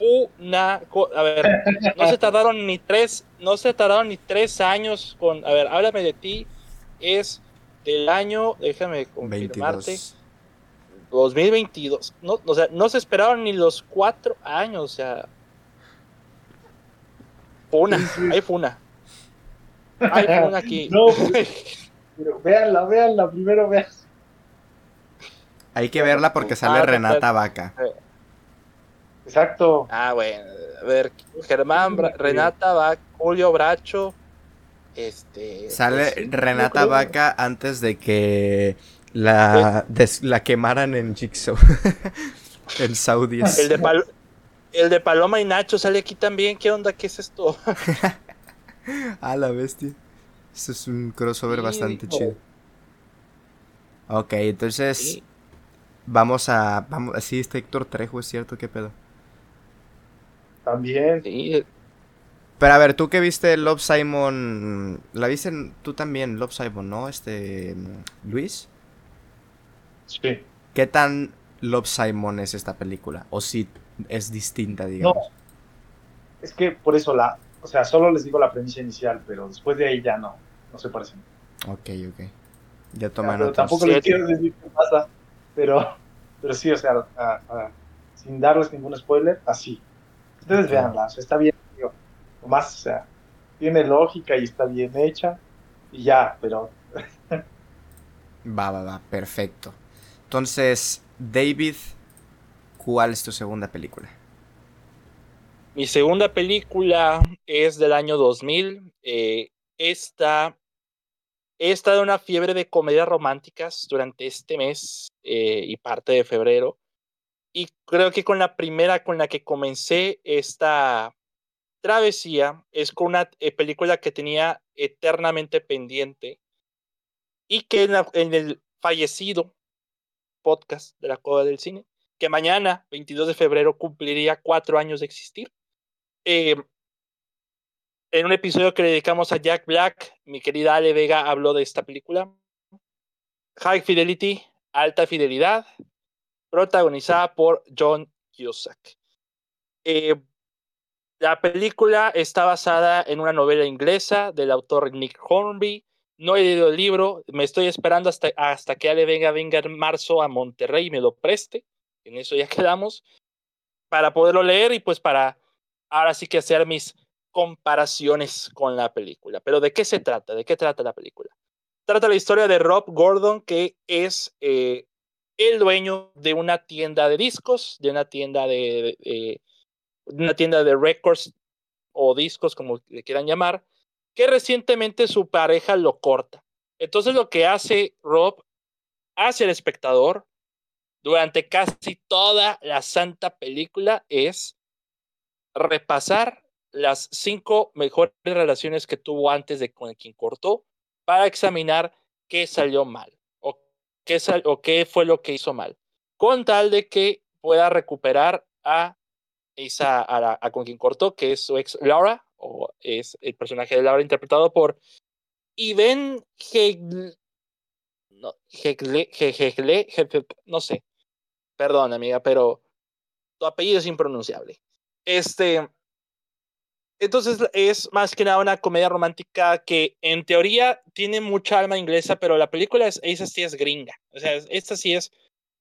Una, a ver, no se tardaron ni tres, no se tardaron ni tres años con, a ver, háblame de ti, es del año, déjame confirmarte. 22. 2022. No, o sea, no se esperaron ni los cuatro años. O sea. Funa, hay funa. Hay funa aquí. No, pero véanla, véanla, primero vean. Hay que verla porque sale ah, Renata Vaca. Exacto. Ah, bueno. A ver, Germán, Bra Renata Vaca, Julio Bracho. Este. Sale pues, Renata Vaca antes de que la, des, la quemaran en Jigsaw. en Saudis. El de, Pal el de Paloma y Nacho sale aquí también. ¿Qué onda? ¿Qué es esto? ah, la bestia. Esto es un crossover sí, bastante no. chido. Ok, entonces. Sí. Vamos a. Vamos, sí, este Héctor Trejo, es cierto, qué pedo. También. Sí. Pero a ver, tú que viste Love Simon. La viste tú también, Love Simon, ¿no? Este. Luis. Sí. ¿Qué tan Love Simon es esta película? ¿O si es distinta, digamos? No. Es que por eso la. O sea, solo les digo la premisa inicial, pero después de ahí ya no. No se parecen. Ok, ok. Ya toman otros. Tampoco les quiero decir qué pasa, pero, pero sí, o sea, a, a, sin darles ningún spoiler, así. Ustedes okay. veanla, o sea, está bien, digo, más, o sea, tiene lógica y está bien hecha, y ya, pero. va, va, va, perfecto. Entonces, David, ¿cuál es tu segunda película? Mi segunda película es del año 2000. Eh, esta, he estado en una fiebre de comedias románticas durante este mes eh, y parte de febrero. Y creo que con la primera con la que comencé esta travesía es con una eh, película que tenía eternamente pendiente y que en, el fallecido podcast de la Cueva del Cine, que mañana, 22 de febrero, cumpliría cuatro años de existir. Eh, en un episodio que le dedicamos a Jack Black, mi querida Ale Vega habló de esta película. High Fidelity, alta fidelidad. Protagonizada por John Cusack. Eh, la película está basada en una novela inglesa del autor Nick Hornby. No he leído el libro, me estoy esperando hasta, hasta que Ale venga, venga en marzo a Monterrey y me lo preste. En eso ya quedamos. Para poderlo leer y pues para ahora sí que hacer mis comparaciones con la película. Pero ¿de qué se trata? ¿De qué trata la película? Trata la historia de Rob Gordon, que es eh, el dueño de una tienda de discos, de una tienda de, una tienda de records o discos, como le quieran llamar, que recientemente su pareja lo corta. Entonces lo que hace Rob hacia el espectador durante casi toda la santa película es repasar las cinco mejores relaciones que tuvo antes de con quien cortó para examinar qué salió mal qué, o qué fue lo que hizo mal, con tal de que pueda recuperar a esa a, con quien cortó, que es su ex Laura, o es el personaje de Laura interpretado por Iven Hegle, no, Hegle, Hegle, no sé, perdón amiga, pero tu apellido es impronunciable. Este, entonces es más que nada una comedia romántica que en teoría tiene mucha alma inglesa, pero la película es, esa sí es gringa. O sea, esta sí es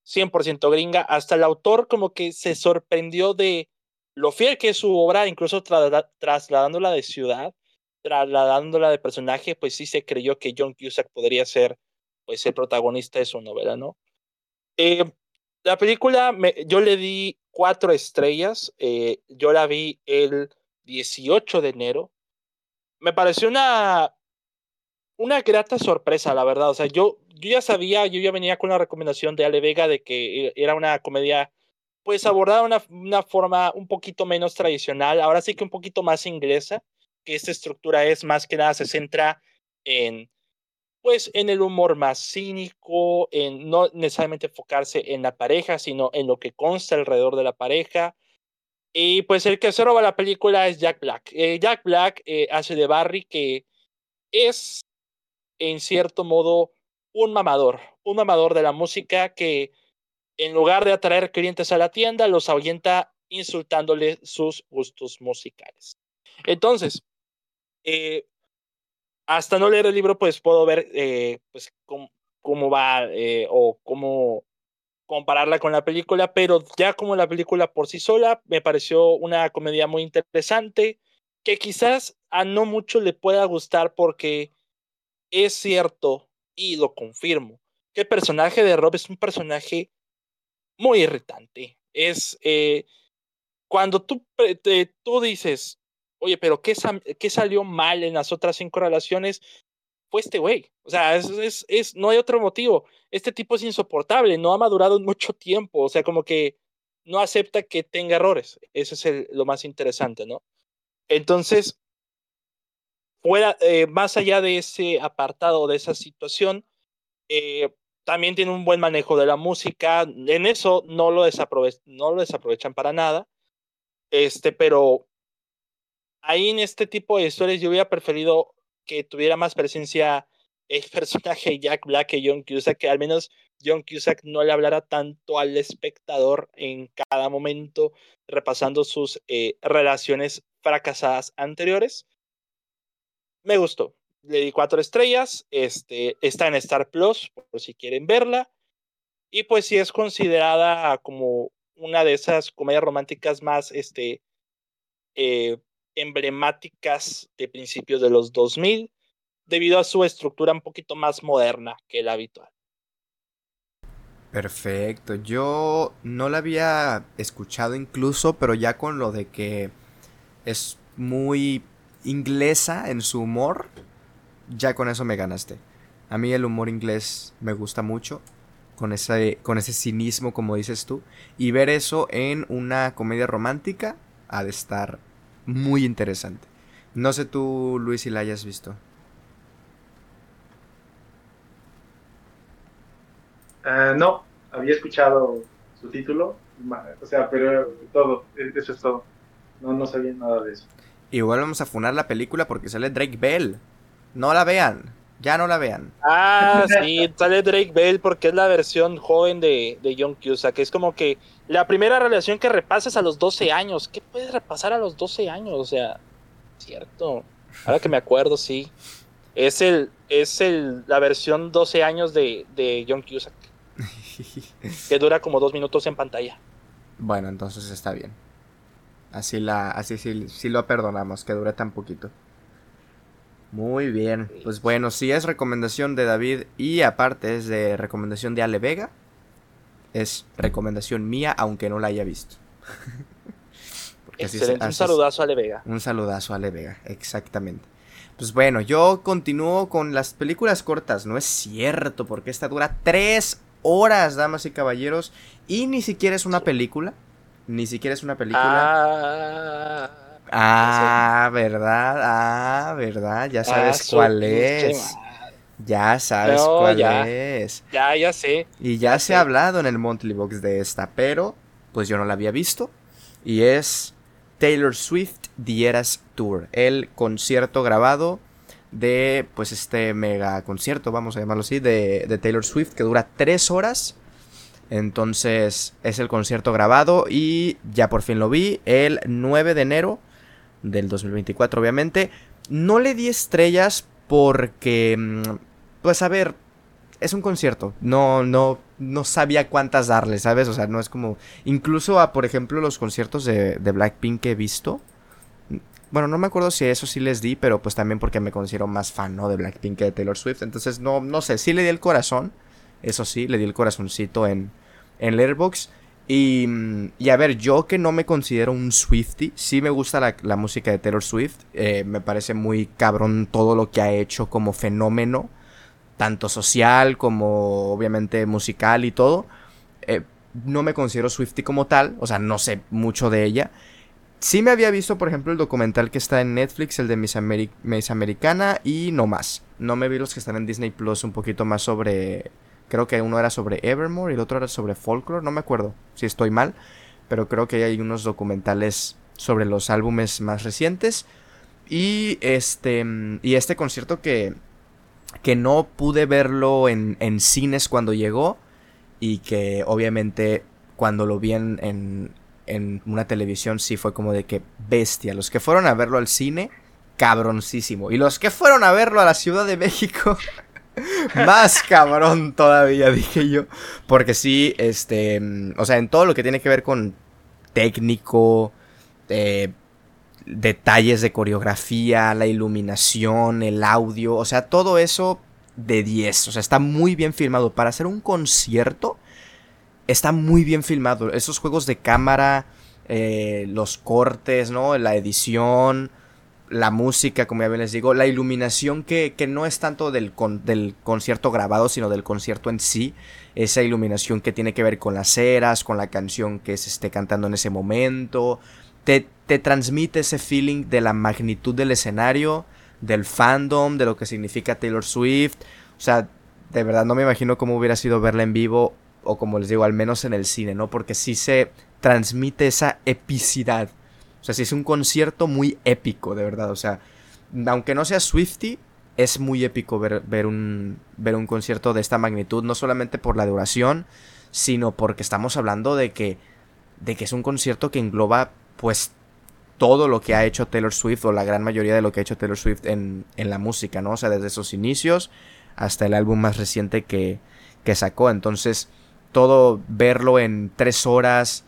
100% gringa. Hasta el autor como que se sorprendió de lo fiel que es su obra, incluso trasladándola de ciudad, trasladándola de personaje, pues sí se creyó que John Cusack podría ser pues el protagonista de su novela, ¿no? Eh, la película, yo le di cuatro estrellas, eh, yo la vi el 18 de enero. Me pareció una, una grata sorpresa, la verdad. O sea, yo, yo ya sabía, yo ya venía con la recomendación de Ale Vega de que era una comedia, pues abordada de una, una forma un poquito menos tradicional, ahora sí que un poquito más inglesa, que esta estructura es más que nada se centra en pues en el humor más cínico, en no necesariamente enfocarse en la pareja, sino en lo que consta alrededor de la pareja, y pues el que se roba la película es Jack Black. Eh, Jack Black eh, hace de Barry que es, en cierto modo, un mamador. Un mamador de la música que, en lugar de atraer clientes a la tienda, los ahuyenta insultándole sus gustos musicales. Entonces, eh, hasta no leer el libro, pues puedo ver pues, cómo, cómo va o cómo compararla con la película, pero ya como la película por sí sola me pareció una comedia muy interesante que quizás a no mucho le pueda gustar porque es cierto y lo confirmo que el personaje de Rob es un personaje muy irritante. Es eh, cuando tú, tú dices, oye, pero ¿qué, ¿qué salió mal en las otras cinco relaciones? Fue este güey. O sea, es, es, no hay otro motivo. Este tipo es insoportable, no ha madurado en mucho tiempo, o sea, como que no acepta que tenga errores. Eso es lo más interesante, ¿no? Entonces, fuera, eh, más allá de ese apartado, de esa situación, eh, también tiene un buen manejo de la música. En eso no lo, no lo desaprovechan para nada. Este, pero ahí en este tipo de historias yo hubiera preferido que tuviera más presencia el personaje Jack Black que John Cusack, que al menos John Cusack no le hablara tanto al espectador en cada momento, repasando sus eh, relaciones fracasadas anteriores. Me gustó. Le di cuatro estrellas. Este, está en Star Plus, por si quieren verla. Y pues sí es considerada como una de esas comedias románticas más este, eh, emblemáticas de principios de los 2000 debido a su estructura un poquito más moderna que la habitual. Perfecto, yo no la había escuchado incluso, pero ya con lo de que es muy inglesa en su humor, ya con eso me ganaste. A mí el humor inglés me gusta mucho, con ese, con ese cinismo como dices tú, y ver eso en una comedia romántica ha de estar muy interesante. No sé tú, Luis, si la hayas visto. Ah, no, había escuchado su título, o sea, pero todo, e, eso es todo. No, no sabía nada de eso. Igual vamos a funar la película porque sale Drake Bell. No la vean. Ya no la vean. Ah, sí, sale Drake Bell porque es la versión joven de, de John Cusack. Es como que la primera relación que repasas a los 12 años. ¿Qué puedes repasar a los 12 años? O sea, cierto. Ahora que me acuerdo, sí. Es el, es el, la versión 12 años de, de John Cusack. que dura como dos minutos en pantalla. Bueno, entonces está bien. Así la, así sí, sí lo perdonamos, que dure tan poquito. Muy bien. Pues bueno, si es recomendación de David y aparte es de recomendación de Ale Vega, es recomendación mía, aunque no la haya visto. Excelente, un saludazo a Ale Vega. Un saludazo a Ale Vega, exactamente. Pues bueno, yo continúo con las películas cortas. No es cierto, porque esta dura tres horas, damas y caballeros. Y ni siquiera es una película. Ni siquiera es una película. Ah, ah verdad. Ah, verdad. Ya sabes ah, cuál es. Ya sabes cuál es. Ya, ya sé. Y ya, se ha hablado en el Monthly Box de esta, pero pues yo no la había visto. Y es Taylor Swift The Eras Tour, el concierto grabado de pues este mega concierto, vamos a llamarlo así, de, de, Taylor Swift que dura tres horas. Entonces es el concierto grabado y ya por fin lo vi el 9 de enero del 2024 obviamente. No le di estrellas porque, mm, pues a ver, es un concierto. No, no, no sabía cuántas darle, ¿sabes? O sea, no es como. Incluso a, por ejemplo, los conciertos de, de Blackpink que he visto. Bueno, no me acuerdo si eso sí les di, pero pues también porque me considero más fan, ¿no? De Blackpink que de Taylor Swift. Entonces, no, no sé, sí le di el corazón. Eso sí, le di el corazoncito en, en Letterboxd. Y, y, a ver, yo que no me considero un Swifty, sí me gusta la, la música de Taylor Swift. Eh, me parece muy cabrón todo lo que ha hecho como fenómeno tanto social como obviamente musical y todo. Eh, no me considero Swifty como tal, o sea, no sé mucho de ella. Sí me había visto, por ejemplo, el documental que está en Netflix, el de Miss, Americana, y no más. No me vi los que están en Disney Plus un poquito más sobre... Creo que uno era sobre Evermore y el otro era sobre Folklore, no me acuerdo si estoy mal, pero creo que hay unos documentales sobre los álbumes más recientes. Y este, y este concierto que, que no pude verlo en, cines cuando llegó y que obviamente cuando lo vi en, en, una televisión sí fue como de que bestia. Los que fueron a verlo al cine, cabroncísimo. Y los que fueron a verlo a la Ciudad de México, más cabrón todavía, dije yo. Porque sí, este, o sea, en todo lo que tiene que ver con técnico, eh, detalles de coreografía, la iluminación, el audio, o sea, todo eso de 10. O sea, está muy bien filmado. Para hacer un concierto, está muy bien filmado. Esos juegos de cámara, eh, los cortes, ¿no? La edición, la música, como ya les digo, la iluminación que, que no es tanto del, del concierto grabado, sino del concierto en sí. Esa iluminación que tiene que ver con las eras, con la canción que se esté cantando en ese momento te, transmite ese feeling de la magnitud del escenario, del fandom, de lo que significa Taylor Swift. O sea, de verdad no me imagino cómo hubiera sido verla en vivo o como les digo, al menos en el cine, ¿no? Porque sí se transmite esa epicidad. O sea, sí es un concierto muy épico, de verdad. O sea, aunque no sea Swifty, es muy épico ver, ver, un, ver un concierto de esta magnitud, no solamente por la duración, sino porque estamos hablando de que, de que es un concierto que engloba pues todo lo que ha hecho Taylor Swift o la gran mayoría de lo que ha hecho Taylor Swift en, la música, ¿no? O sea, desde sus inicios hasta el álbum más reciente que, que sacó. Entonces, todo verlo en tres horas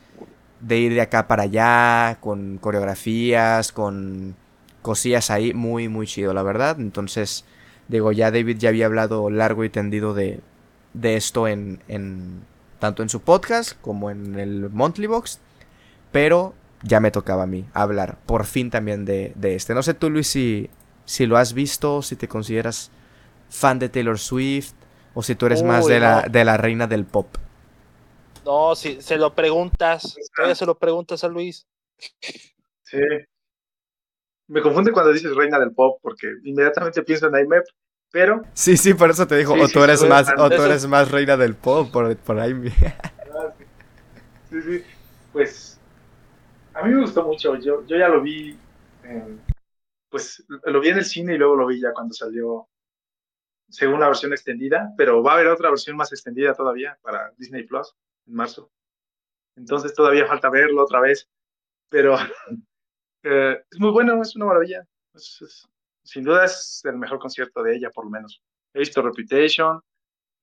de ir de acá para allá, con coreografías, con cosillas ahí, muy, muy chido, la verdad. Entonces, digo, ya David ya había hablado largo y tendido de, de esto en, en tanto en su podcast como en el Monthly Box. Pero ya me tocaba a mí hablar por fin también de, este. No sé tú, Luis, si, si lo has visto, si te consideras fan de Taylor Swift o si tú eres más de, la, de la reina del pop. No, si se lo preguntas, todavía se lo preguntas a Luis. Sí. Me confunde cuando dices reina del pop porque inmediatamente pienso en IMEP, pero... Sí, sí, por eso te dijo, o, tú eres más, o tú eres más reina del pop, por, por ahí. Sí, sí, pues a mí me gustó mucho. Yo, yo ya lo vi, pues lo vi en el cine y luego lo vi ya cuando salió según la versión extendida, pero va a haber otra versión más extendida todavía para Disney Plus en marzo. Entonces todavía falta verlo otra vez, pero eh, es muy bueno, es una maravilla. sin duda es el mejor concierto de ella, por lo menos. He visto Reputation,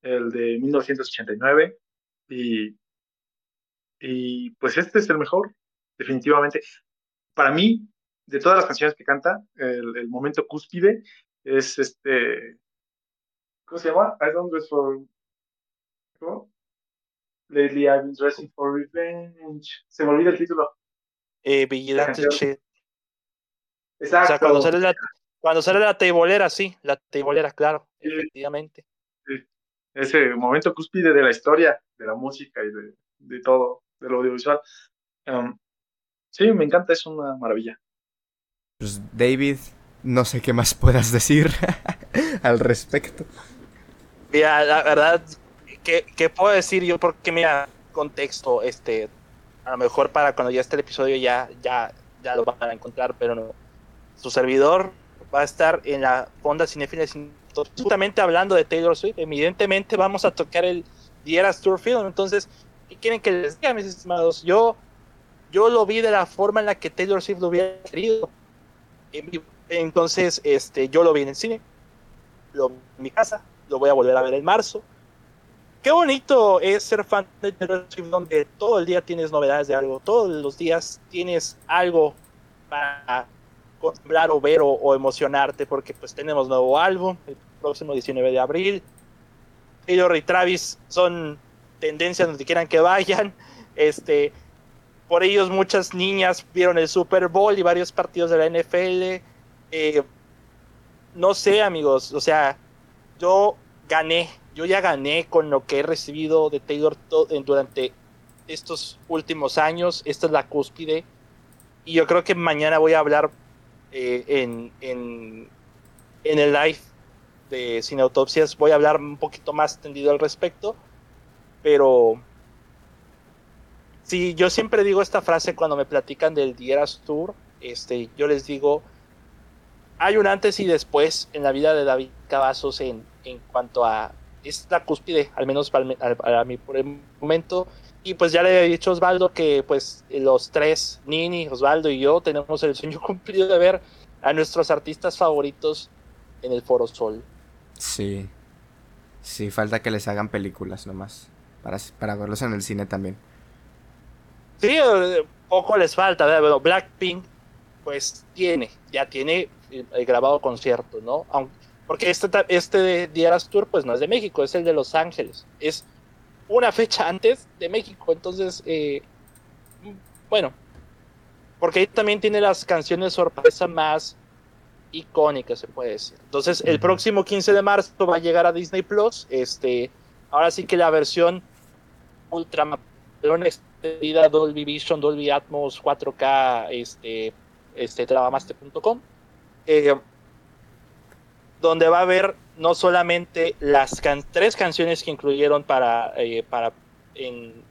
el de 1989, y, y pues este es el mejor, definitivamente. Para mí, de todas las canciones que canta, el, momento cúspide es este ¿Cómo se llama? I don't for. ¿Cómo? Lately I've been dressing for revenge. Se me olvida el título. Eh, Vigilante Shit. Exacto. O sea, cuando sale la, cuando sale la teibolera, sí, la teibolera, claro, sí. efectivamente. Sí. Ese momento cúspide de la historia, de la música y de, de todo, de lo audiovisual. Um, sí, me encanta, es una maravilla. Pues David, no sé qué más puedas decir al respecto. Mira, la verdad, ¿qué, ¿qué, puedo decir yo? Porque, mira, contexto, este, a lo mejor para cuando ya esté el episodio ya, ya, ya lo van a encontrar, pero no. Su servidor va a estar en la Fonda Cinefiles justamente hablando de Taylor Swift. Evidentemente vamos a tocar el The Eras Tour Film, entonces, ¿qué quieren que les diga, mis estimados? Yo, yo lo vi de la forma en la que Taylor Swift lo hubiera querido. Entonces, este, yo lo vi en el cine, lo vi en mi casa, lo voy a volver a ver en marzo. Qué bonito es ser fan de Taylor Swift donde todo el día tienes novedades de algo, todos los días tienes algo para hablar o ver o, o, emocionarte porque pues tenemos nuevo álbum el próximo 19 de abril. Taylor y Travis son tendencias donde quieran que vayan. Este, por ellos muchas niñas vieron el Super Bowl y varios partidos de la NFL. Eh, no sé, amigos, o sea, yo gané, yo ya gané con lo que he recibido de Taylor durante estos últimos años. Esta es la cúspide. Y yo creo que mañana voy a hablar eh, en, en, el live de Sin Autopsias. Voy a hablar un poquito más tendido al respecto. Pero sí, yo siempre digo esta frase cuando me platican del Dieras Tour. Este, yo les digo, hay un antes y después en la vida de David Cavazos en, en cuanto a es la cúspide, al menos para, para, mí por el momento. Y pues ya le he dicho a Osvaldo que pues los tres, Nini, Osvaldo y yo, tenemos el sueño cumplido de ver a nuestros artistas favoritos en el Foro Sol. Sí. Sí, falta que les hagan películas nomás. Para, para verlos en el cine también. Sí, poco les falta. Bueno, Blackpink, pues tiene, ya tiene el grabado concierto, ¿no? Aunque, porque este, este de Dieras Tour, pues no es de México, es el de Los Ángeles. Es una fecha antes de México, entonces, eh, bueno, porque ahí también tiene las canciones sorpresa más icónicas, se puede decir. Entonces, el próximo 15 de marzo va a llegar a Disney Plus. Este, ahora sí que la versión ultra extendida Dolby Vision, Dolby Atmos 4K, este, este, travamaster.com. Eh, donde va a haber no solamente las tres canciones que incluyeron para, eh, para,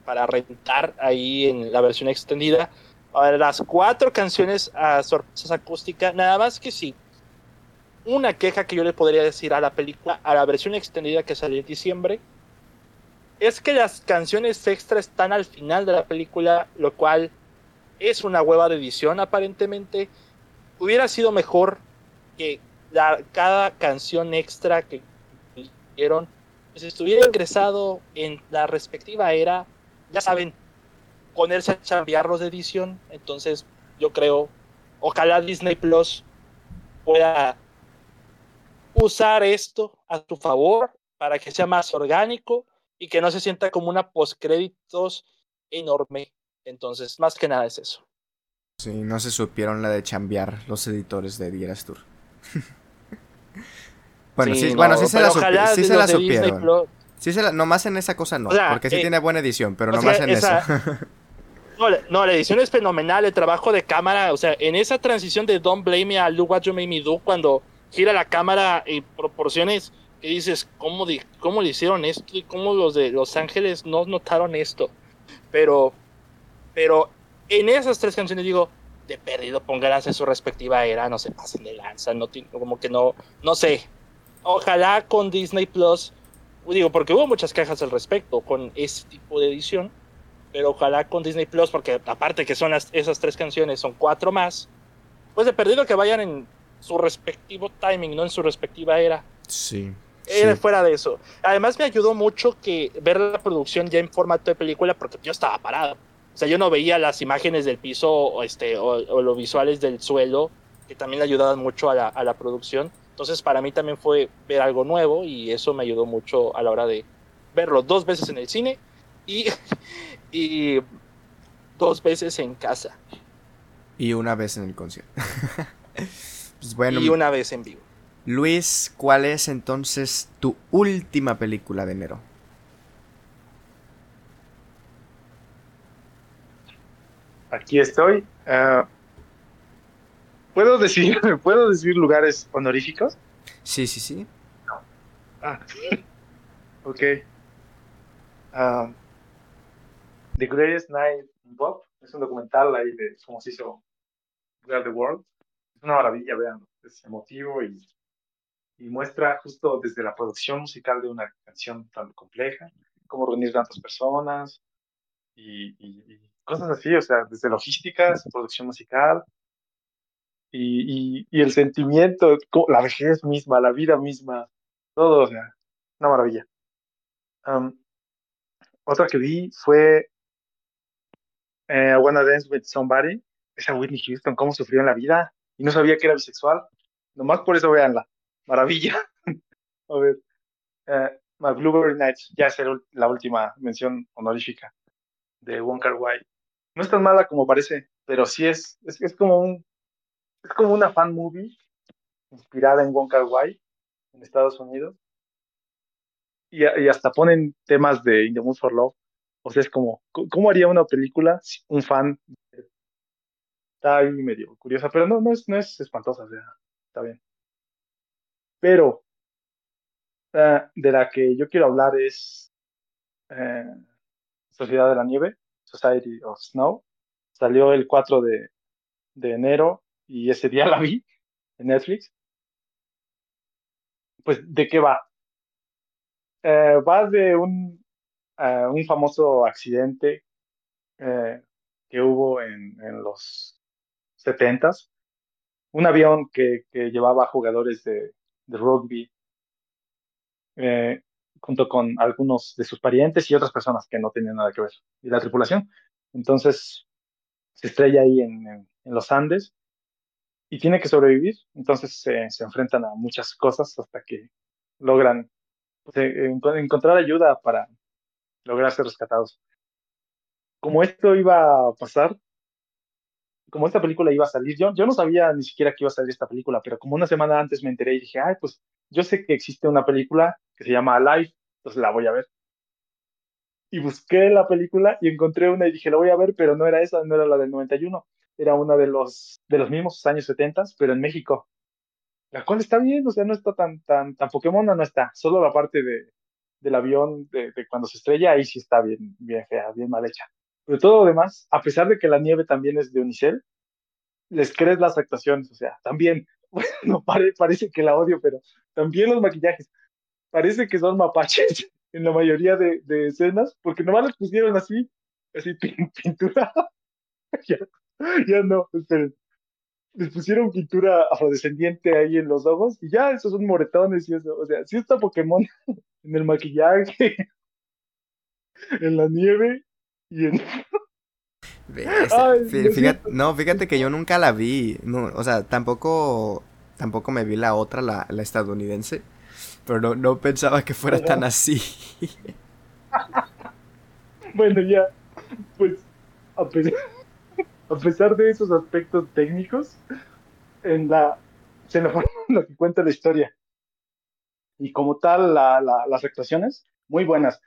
para rentar ahí en la versión extendida, a las cuatro canciones a sorpresas acústicas, nada más que sí. Una queja que yo le podría decir a la película, a la versión extendida que salió en diciembre, es que las canciones extra están al final de la película, lo cual es una hueva de edición aparentemente. Hubiera sido mejor que la, cada canción extra que hicieron pues estuviera ingresado en la respectiva era, ya saben, ponerse a chambearlos de edición. Entonces, yo creo, ojalá Disney Plus pueda usar esto a su favor para que sea más orgánico y que no se sienta como una postcréditos enorme. Entonces, más que nada es eso. Sí, no se supieron la de chambear los editores de Dieras Tour. bueno, sí, sí no, bueno, sí se la, supi sí se la supieron. Sí se la, nomás en esa cosa no, o sea, porque sí eh, tiene buena edición, pero nomás en esa, eso. no, la, no, la edición es fenomenal, el trabajo de cámara, o sea, en esa transición de Don't Blame Me a Look What You Made Me Do, cuando gira la cámara en proporciones que dices, ¿cómo, di, ¿cómo le hicieron esto? ¿Y cómo los de Los Ángeles no notaron esto? Pero, pero en esas tres canciones digo, de perdido pónganlas en su respectiva era, no se pasen de lanza, no, como que no, no sé. ojalá con Disney Plus, digo, porque hubo muchas quejas al respecto con ese tipo de edición, pero ojalá con Disney Plus, porque aparte que son esas tres canciones, son cuatro más, pues de perdido que vayan en su respectivo timing, no en su respectiva era. Sí. Era fuera de eso. Además me ayudó mucho que ver la producción ya en formato de película porque yo estaba parado. O sea, yo no veía las imágenes del piso o, este, o, los visuales del suelo, que también le ayudaban mucho a la, a la producción. Entonces, para mí también fue ver algo nuevo y eso me ayudó mucho a la hora de verlo dos veces en el cine y, y dos veces en casa. Y una vez en el concierto. pues bueno, y una vez en vivo. Luis, ¿cuál es entonces tu última película de enero? Aquí estoy. Ah, ¿Puedo decir, ¿Puedo decir lugares honoríficos? Sí, sí, sí. Ah, ok. Ah, the Greatest Night in Bob es un documental ahí de cómo se hizo We the World. Es una maravilla, vean. Es emotivo y y muestra justo desde la producción musical de una canción tan compleja, cómo reunir tantas personas y, cosas así, o sea, desde logísticas, producción musical y, el sentimiento, la vejez misma, la vida misma, todo, o sea, una maravilla. otra que vi fue eh, Wanna Dance with Somebody, esa Whitney Houston, cómo sufrió en la vida y no sabía que era bisexual. Nomás por eso véanla maravilla. A ver, uh, My Blueberry Nights, ya es la última mención honorífica de Wong Kar Wai. No es tan mala como parece, pero sí es, es, como un, es como una fan movie inspirada en Wong Kar Wai en Estados Unidos. Y, hasta ponen temas de In the Mood for Love. O sea, es como, ¿cómo haría una película un fan? Está ahí medio curiosa, pero no, no, es, no es espantosa, o sea, está bien. Pero eh, de la que yo quiero hablar es eh, Sociedad de la Nieve, Society of Snow. Salió el 4 de, enero y ese día la vi en Netflix. Pues, ¿de qué va? Eh, va de un, un famoso accidente que hubo en, en los 70s. Un avión que, llevaba jugadores de, de rugby, eh, junto con algunos de sus parientes y otras personas que no tenían nada que ver, y la tripulación. Entonces se estrella ahí en, los Andes y tiene que sobrevivir. Entonces se enfrentan a muchas cosas hasta que logran pues, eh, encontrar ayuda para lograr ser rescatados. Como esto iba a pasar, como esta película iba a salir, yo, yo no sabía ni siquiera que iba a salir esta película, pero como una semana antes me enteré y dije, ay, pues yo sé que existe una película que se llama Alive, entonces la voy a ver. Y busqué la película y encontré una y dije, la voy a ver, pero no era esa, no era la del 91, era una de los, de los mismos años 70, pero en México. La cual está bien, o sea, no está tan, tan, tan Pokémon, no está, solo la parte de, del avión, de, de cuando se estrella, ahí sí está bien, bien fea, bien mal hecha. Pero todo lo demás, a pesar de que la nieve también es de Unicel, les crees las actuaciones, o sea, también, bueno, parece que la odio, pero también los maquillajes, parece que son mapaches en la mayoría de, escenas, porque nomás les pusieron así, así pintura, ya, ya no, esperen, les pusieron pintura afrodescendiente ahí en los ojos, y ya, esos son moretones y eso, o sea, si está Pokémon en el maquillaje, en la nieve, y en... fíjate, no, fíjate que yo nunca la vi. o sea, tampoco tampoco me vi la otra, la, estadounidense. Pero no, pensaba que fuera tan así. bueno, ya. Pues, a pesar, de esos aspectos técnicos, en la, se la forma en la que cuenta la historia. Y como tal, las actuaciones, muy buenas.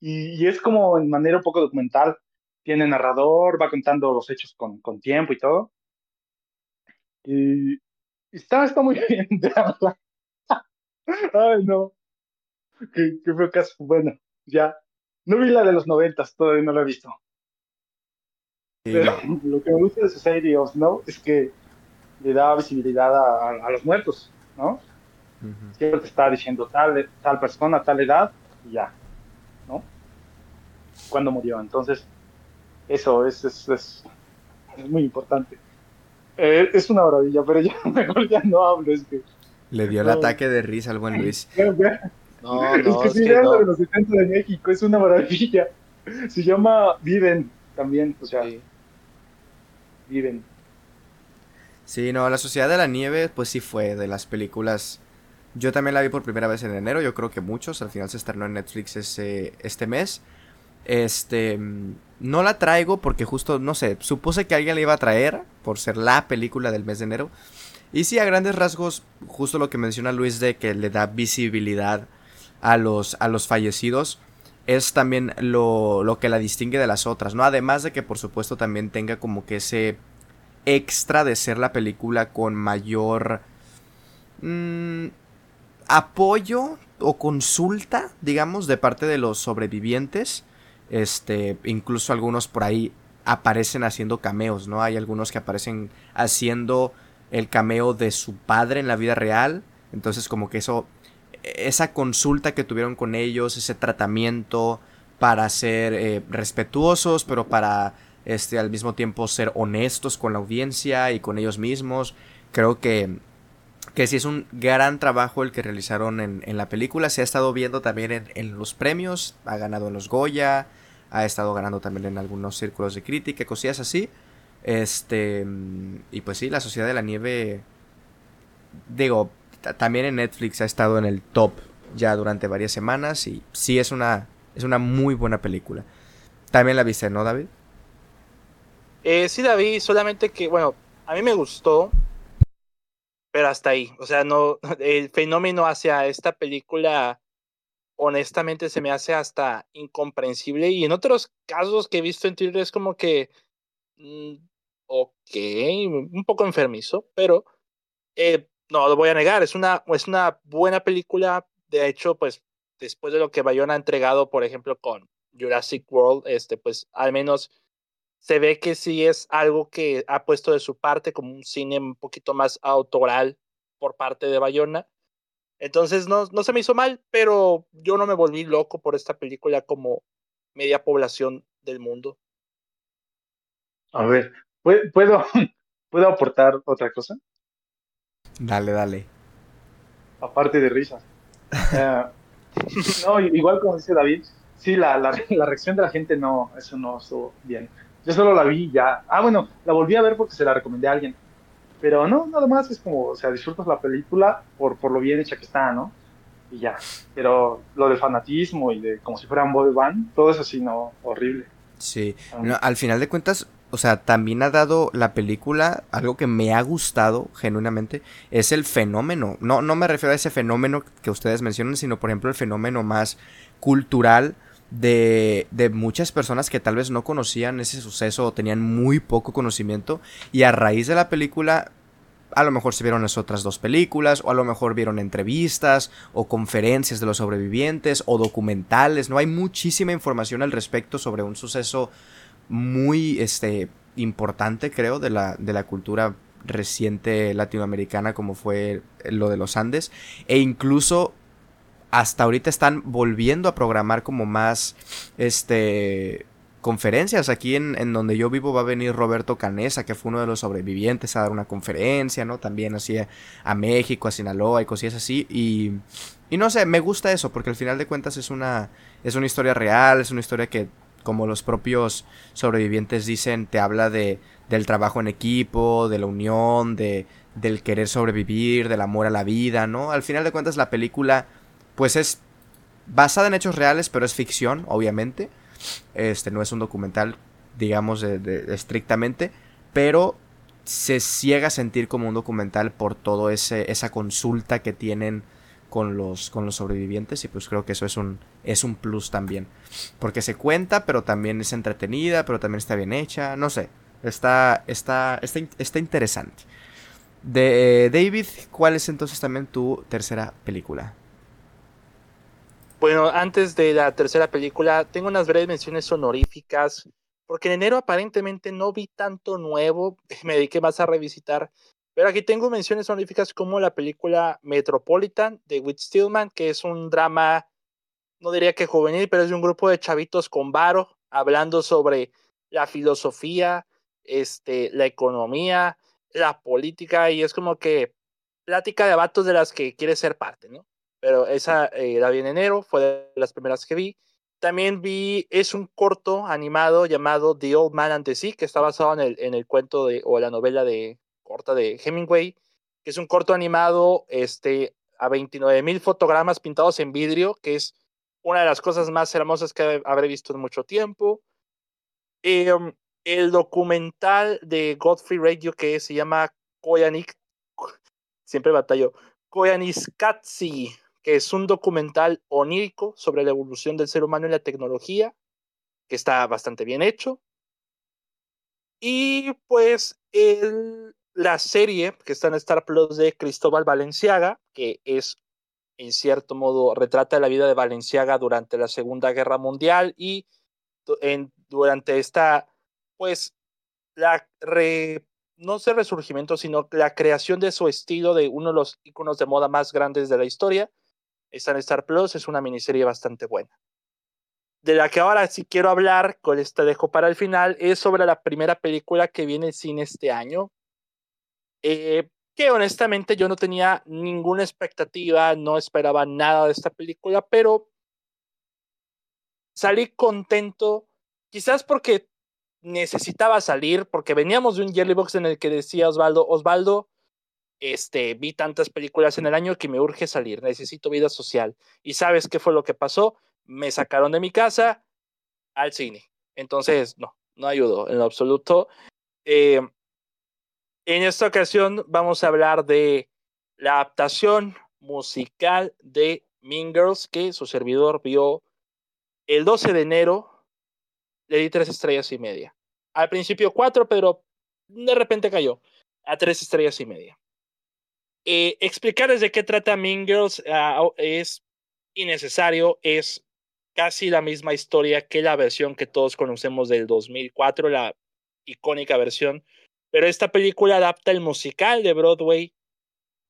Y, es como en manera un poco documental. Tiene narrador, va contando los hechos con, con tiempo y todo. Y está, está muy bien Ay, no. Qué, qué feo caso. Bueno, ya. No vi la de los noventas, todavía no la he visto. Pero lo que me gusta de Society of Snow es que le da visibilidad a, a, los muertos, ¿no? Siempre te está diciendo tal, tal persona, tal edad, y ya, ¿no? Cuando murió. Entonces, eso es, es, es, muy importante. Eh, es una maravilla, pero ya mejor ya no hablo, es que... Le dio el ataque de risa al buen Luis. No, no, es que sí, de los 70 de México, es una maravilla. Se llama Viven también, o sea, Viven. Sí, no, La Sociedad de la Nieve, pues sí fue de las películas. Yo también la vi por primera vez en enero, yo creo que muchos. Al final se estrenó en Netflix ese, este mes. Este. No la traigo porque justo, no sé, supuse que alguien la iba a traer por ser la película del mes de enero. Y sí, a grandes rasgos, justo lo que menciona Luis de que le da visibilidad a los, a los fallecidos es también lo, lo que la distingue de las otras, ¿no? Además de que por supuesto también tenga como que ese extra de ser la película con mayor mm, apoyo o consulta, digamos, de parte de los sobrevivientes. Este, incluso algunos por ahí aparecen haciendo cameos, ¿no? Hay algunos que aparecen haciendo el cameo de su padre en la vida real. Entonces, como que eso, esa consulta que tuvieron con ellos, ese tratamiento para ser eh, respetuosos, pero para este, al mismo tiempo ser honestos con la audiencia y con ellos mismos. Creo que, que sí es un gran trabajo el que realizaron en, en la película. Se ha estado viendo también en, en, los premios, ha ganado en los Goya, ha estado ganando también en algunos círculos de crítica, cosillas así. Este, y pues sí, La Sociedad de la Nieve, digo, también en Netflix ha estado en el top ya durante varias semanas y sí es una, es una muy buena película. También la viste, ¿no, David? Eh, sí la vi, solamente que, bueno, a mí me gustó, pero hasta ahí. O sea, no, el fenómeno hacia esta película, honestamente, se me hace hasta incomprensible. Y en otros casos que he visto en Twitter es como que, mm, ok, un poco enfermizo, pero eh, no lo voy a negar, es una, es una buena película. De hecho, pues después de lo que Bayona ha entregado, por ejemplo, con Jurassic World, este, pues al menos se ve que sí es algo que ha puesto de su parte como un cine un poquito más autoral por parte de Bayona. Entonces no, no se me hizo mal, pero yo no me volví loco por esta película como media población del mundo. A ver, ¿puedo, ¿puedo aportar otra cosa? Dale, dale. Aparte de risas. Eh, no, igual como dice David, sí, la, la, la reacción de la gente no, eso no estuvo bien. Yo solo la vi ya. Ah, bueno, la volví a ver porque se la recomendé a alguien. Pero no, nada más es como, o sea, disfrutas la película por, por lo bien hecha que está, ¿no? Y ya. Pero lo del fanatismo y de como si fuera un body band, todo eso sí, no, horrible. Sí. al final de cuentas, o sea, también ha dado la película algo que me ha gustado genuinamente, es el fenómeno. No, no me refiero a ese fenómeno que ustedes mencionan, sino por ejemplo el fenómeno más cultural de, de, muchas personas que tal vez no conocían ese suceso o tenían muy poco conocimiento y a raíz de la película a lo mejor se vieron las otras dos películas o a lo mejor vieron entrevistas o conferencias de los sobrevivientes o documentales, no hay muchísima información al respecto sobre un suceso muy este importante creo de la de la cultura reciente latinoamericana como fue lo de los Andes e incluso hasta ahorita están volviendo a programar como más este conferencias. Aquí en, en, donde yo vivo va a venir Roberto Canesa, que fue uno de los sobrevivientes, a dar una conferencia, ¿no? También así a, México, a Sinaloa y cosillas así. Y, y no sé, me gusta eso, porque al final de cuentas es una, es una historia real, es una historia que, como los propios sobrevivientes dicen, te habla de, del trabajo en equipo, de la unión, de, del querer sobrevivir, del amor a la vida, ¿no? Al final de cuentas la película pues es basada en hechos reales, pero es ficción, obviamente. Este no es un documental, digamos, de, estrictamente, pero se ciega a sentir como un documental por todo ese esa consulta que tienen con los con los sobrevivientes y pues creo que eso es un es un plus también, porque se cuenta, pero también es entretenida, pero también está bien hecha, no sé, está está está, está interesante. De David, ¿cuál es entonces también tu tercera película? Bueno, antes de la tercera película, tengo unas breves menciones honoríficas, porque en enero aparentemente no vi tanto nuevo, me dediqué más a revisitar Pero aquí tengo menciones honoríficas como la película Metropolitan de Whit Stillman, que es un drama, no diría que juvenil, pero es de un grupo de chavitos con varo, hablando sobre la filosofía, este, la economía, la política, y es como que plática de vatos de las que quiere ser parte, ¿no? Pero esa eh, la vi en enero, fue de las primeras que vi. También vi, es un corto animado llamado The Old Man and the Sea, que está basado en el, en el cuento de, o la novela de corta de Hemingway, que es un corto animado este, a 29 mil fotogramas pintados en vidrio, que es una de las cosas más hermosas que habré visto en mucho tiempo. Em, el documental de Godfrey Radio que se llama Koyanik, siempre batallo, Koyaniskatsi, que es un documental onírico sobre la evolución del ser humano y la tecnología, que está bastante bien hecho. Y pues el, la serie que está en Star Plus de Cristóbal Valenciaga, que es en cierto modo retrata la vida de Valenciaga durante la Segunda Guerra Mundial y en, durante esta, pues, la no sé resurgimiento, sino la creación de su estilo de uno de los iconos de moda más grandes de la historia está en Star Plus, es una miniserie bastante buena. De la que ahora sí quiero hablar, con esta dejo para el final, es sobre la primera película que viene en cine este año. Eh, que honestamente yo no tenía ninguna expectativa, no esperaba nada de esta película, pero salí contento, quizás porque necesitaba salir, porque veníamos de un Jellybox en el que decía Osvaldo, Osvaldo, este, vi tantas películas en el año que me urge salir, necesito vida social. Y sabes qué fue lo que pasó? Me sacaron de mi casa al cine. Entonces, no, no ayudó en lo absoluto. Eh, en esta ocasión vamos a hablar de la adaptación musical de Mean Girls que su servidor vio el 12 de enero. Le di tres estrellas y media. Al principio cuatro, pero de repente cayó a tres estrellas y media. Eh, explicarles de qué trata Mean Girls ah, es innecesario, es casi la misma historia que la versión que todos conocemos del 2004, la icónica versión, pero esta película adapta el musical de Broadway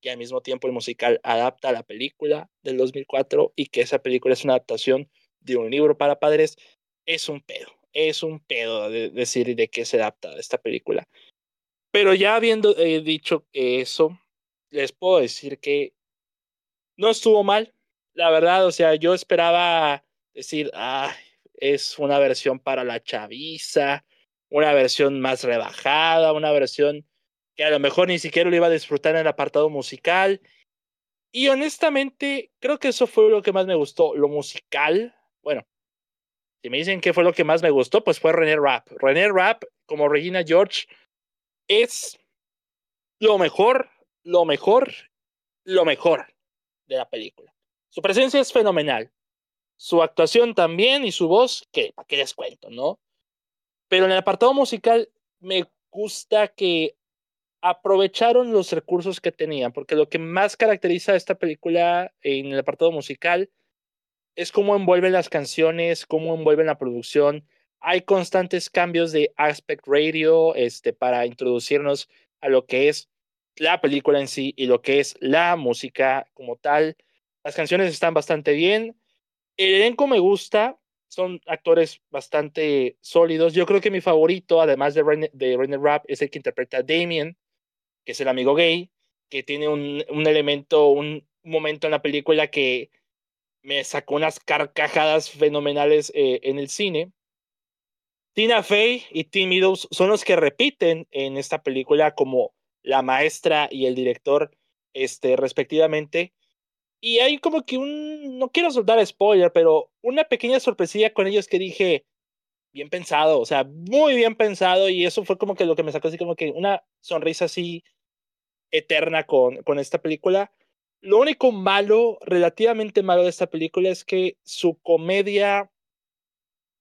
y al mismo tiempo el musical adapta la película del 2004 y que esa película es una adaptación de un libro para padres, es un pedo, es un pedo de decir de qué se adapta esta película. Pero ya habiendo eh, dicho eso, les puedo decir que no estuvo mal. La verdad, o sea, yo esperaba decir, ah, es una versión para la chaviza, una versión más rebajada, una versión que a lo mejor ni siquiera lo iba a disfrutar en el apartado musical. Y honestamente, creo que eso fue lo que más me gustó, lo musical. Bueno, si me dicen qué fue lo que más me gustó, pues fue René Rapp. René Rapp, como Regina George, es lo mejor lo mejor, lo mejor de la película. Su presencia es fenomenal. Su actuación también y su voz, que para qué les cuento, ¿no? Pero en el apartado musical me gusta que aprovecharon los recursos que tenían, porque lo que más caracteriza a esta película en el apartado musical es cómo envuelven las canciones, cómo envuelven la producción. Hay constantes cambios de aspect radio este, para introducirnos a lo que es la película en sí y lo que es la música como tal. Las canciones están bastante bien. El elenco me gusta, son actores bastante sólidos. Yo creo que mi favorito, además de Rainer, de Rapp, es el que interpreta a Damien, que es el amigo gay, que tiene un, un elemento, un, momento en la película que me sacó unas carcajadas fenomenales eh, en el cine. Tina Fey y Tim Meadows son los que repiten en esta película como la maestra y el director, este, respectivamente. Y hay como que un, no quiero soltar spoiler, pero una pequeña sorpresilla con ellos que dije, bien pensado, o sea, muy bien pensado, y eso fue como que lo que me sacó así como que una sonrisa así eterna con, con esta película. Lo único malo, relativamente malo de esta película es que su comedia,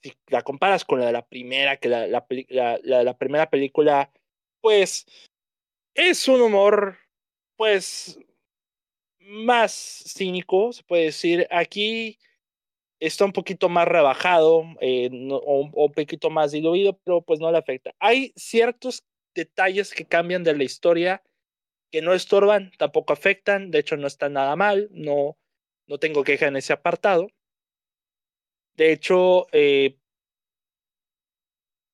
si la comparas con la de la primera, que la, la, la, la primera película, pues es un humor, pues, más cínico, se puede decir. Aquí está un poquito más rebajado eh, o, un poquito más diluido, pero pues no le afecta. Hay ciertos detalles que cambian de la historia que no estorban, tampoco afectan, de hecho no están nada mal, no, no tengo queja en ese apartado. De hecho, eh,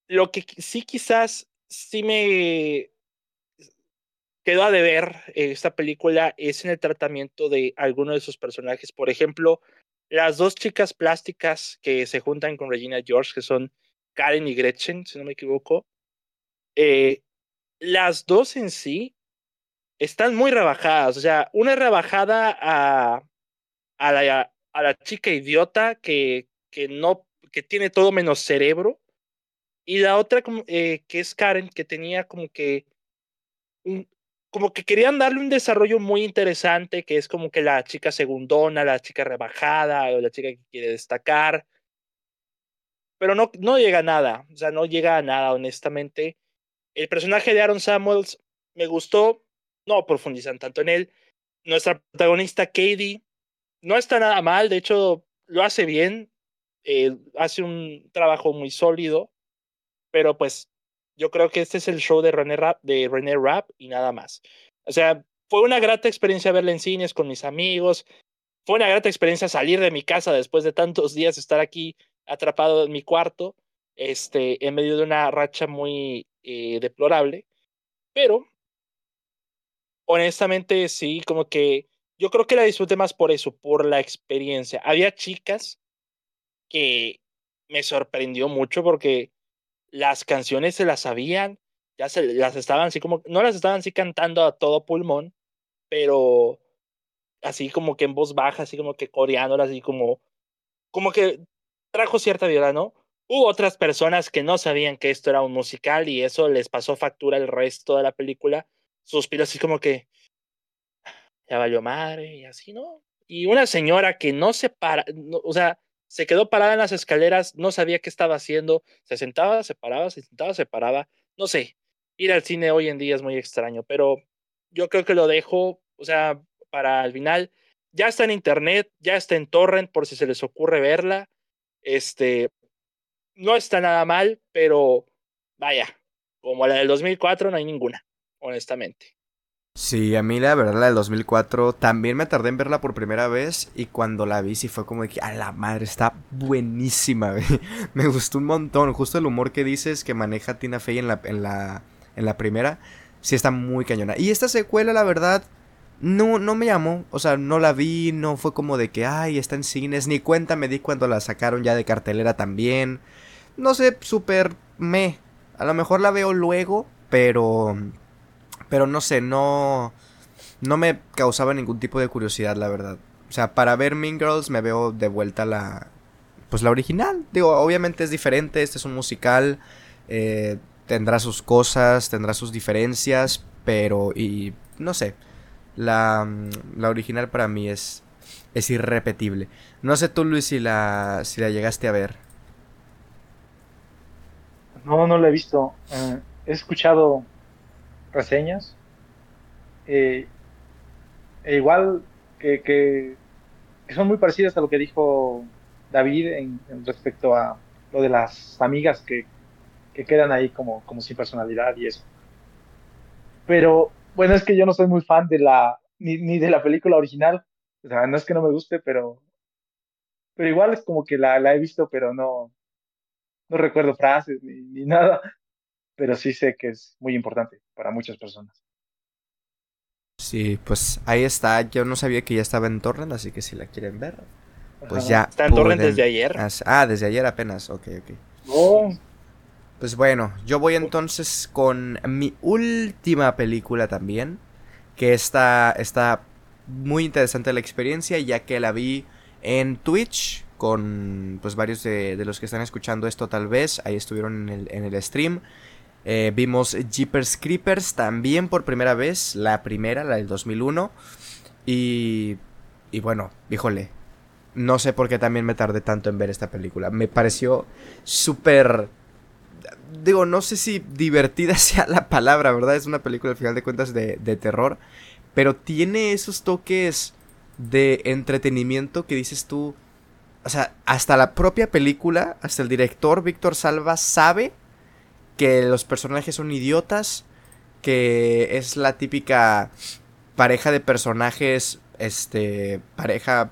lo que sí quizás sí me quedó a deber esta película es en el tratamiento de algunos de sus personajes. Por ejemplo, las dos chicas plásticas que se juntan con Regina George, que son Karen y Gretchen, si no me equivoco, eh, las dos en sí están muy rebajadas. O sea, una rebajada a, a, la, a la chica idiota que, que no, que tiene todo menos cerebro. Y la otra, eh, que es Karen, que tenía como que como que querían darle un desarrollo muy interesante, que es como que la chica segundona, la chica rebajada, o la chica que quiere destacar. Pero no, no llega a nada, o sea, no llega a nada, honestamente. El personaje de Aaron Samuels me gustó, no profundizan tanto en él. Nuestra protagonista, Katie, no está nada mal, de hecho, lo hace bien, eh, hace un trabajo muy sólido, pero pues yo creo que este es el show de René Rapp, de René Rapp y nada más. O sea, fue una grata experiencia verla en cines con mis amigos. Fue una grata experiencia salir de mi casa después de tantos días estar aquí atrapado en mi cuarto, este, en medio de una racha muy eh, deplorable. Pero, honestamente, sí, como que yo creo que la disfruté más por eso, por la experiencia. Había chicas que me sorprendió mucho porque las canciones se las sabían, ya se las estaban así como, no las estaban así cantando a todo pulmón, pero así como que en voz baja, así como que coreándolas, así como, como que trajo cierta vida, ¿no? Hubo otras personas que no sabían que esto era un musical y eso les pasó factura el resto de la película. Suspiro así como que ya valió madre y así, ¿no? Y una señora que no se para, o sea, se quedó parada en las escaleras, no sabía qué estaba haciendo, se sentaba, se paraba, se sentaba, se paraba, no sé. Ir al cine hoy en día es muy extraño, pero yo creo que lo dejo, o sea, para el final. Ya está en internet, ya está en torrent por si se les ocurre verla. Este, no está nada mal, pero vaya, como la del 2004 no hay ninguna, honestamente. Sí, a mí la verdad la del 2004 también me tardé en verla por primera vez y cuando la vi sí fue como de que a la madre está buenísima, me gustó un montón, justo el humor que dices que maneja Tina Fey en la, en la, en la primera, sí está muy cañona. Y esta secuela la verdad no, no me llamó, o sea, no la vi, no fue como de que, ay, está en cines, ni cuenta me di cuando la sacaron ya de cartelera también, no sé, súper me, a lo mejor la veo luego, pero pero no sé, no. No me causaba ningún tipo de curiosidad, la verdad. O sea, para ver Mean Girls me veo de vuelta la. Pues la original. Digo, obviamente es diferente. Este es un musical. Eh, tendrá sus cosas, tendrá sus diferencias. Pero. Y. No sé. La, la original para mí es. Es irrepetible. No sé tú, Luis, si la. si la llegaste a ver. No, no la he visto. Eh, he escuchado reseñas. Eh, e igual que, que, son muy parecidas a lo que dijo David en, respecto a lo de las amigas que, que, quedan ahí como, como sin personalidad y eso. Pero bueno, es que yo no soy muy fan de la, ni, ni de la película original. O sea, no es que no me guste, pero, pero igual es como que la, la he visto, pero no, no recuerdo frases ni, ni nada pero sí sé que es muy importante para muchas personas. Sí, pues ahí está. Yo no sabía que ya estaba en Torrent, así que si la quieren ver, pues ya. ¿Está en Torrent desde ayer? Ah, desde ayer apenas. Ok, ok. Oh. Pues bueno, yo voy entonces con mi última película también. Que está, está muy interesante la experiencia, ya que la vi en Twitch con pues varios de, los que están escuchando esto tal vez. Ahí estuvieron en el, en el stream. Eh, vimos Jeepers Creepers también por primera vez, la primera, la del 2001. Y, y bueno, híjole, no sé por qué también me tardé tanto en ver esta película. Me pareció súper... Digo, no sé si divertida sea la palabra, ¿verdad? Es una película al final de cuentas de, de terror. Pero tiene esos toques de entretenimiento que dices tú. O sea, hasta la propia película, hasta el director Víctor Salva sabe que los personajes son idiotas, que es la típica pareja de personajes, este, pareja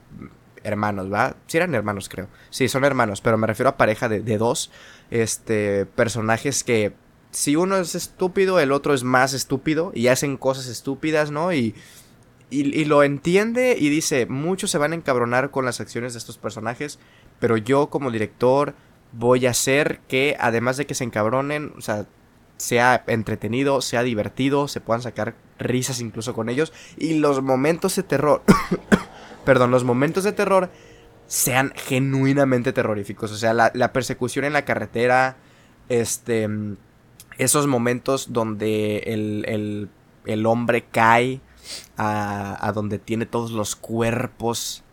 hermanos, ¿va? Sí eran hermanos, creo. Sí, son hermanos, pero me refiero a pareja de, de dos, este, personajes que si uno es estúpido, el otro es más estúpido y hacen cosas estúpidas, ¿no? Y, y, lo entiende y dice, muchos se van a encabronar con las acciones de estos personajes, pero yo como director voy a hacer que además de que se encabronen, o sea, sea entretenido, sea divertido, se puedan sacar risas incluso con ellos y los momentos de terror, perdón, los momentos de terror sean genuinamente terroríficos, o sea, la, persecución en la carretera, este esos momentos donde el, el, hombre cae a, a, donde tiene todos los cuerpos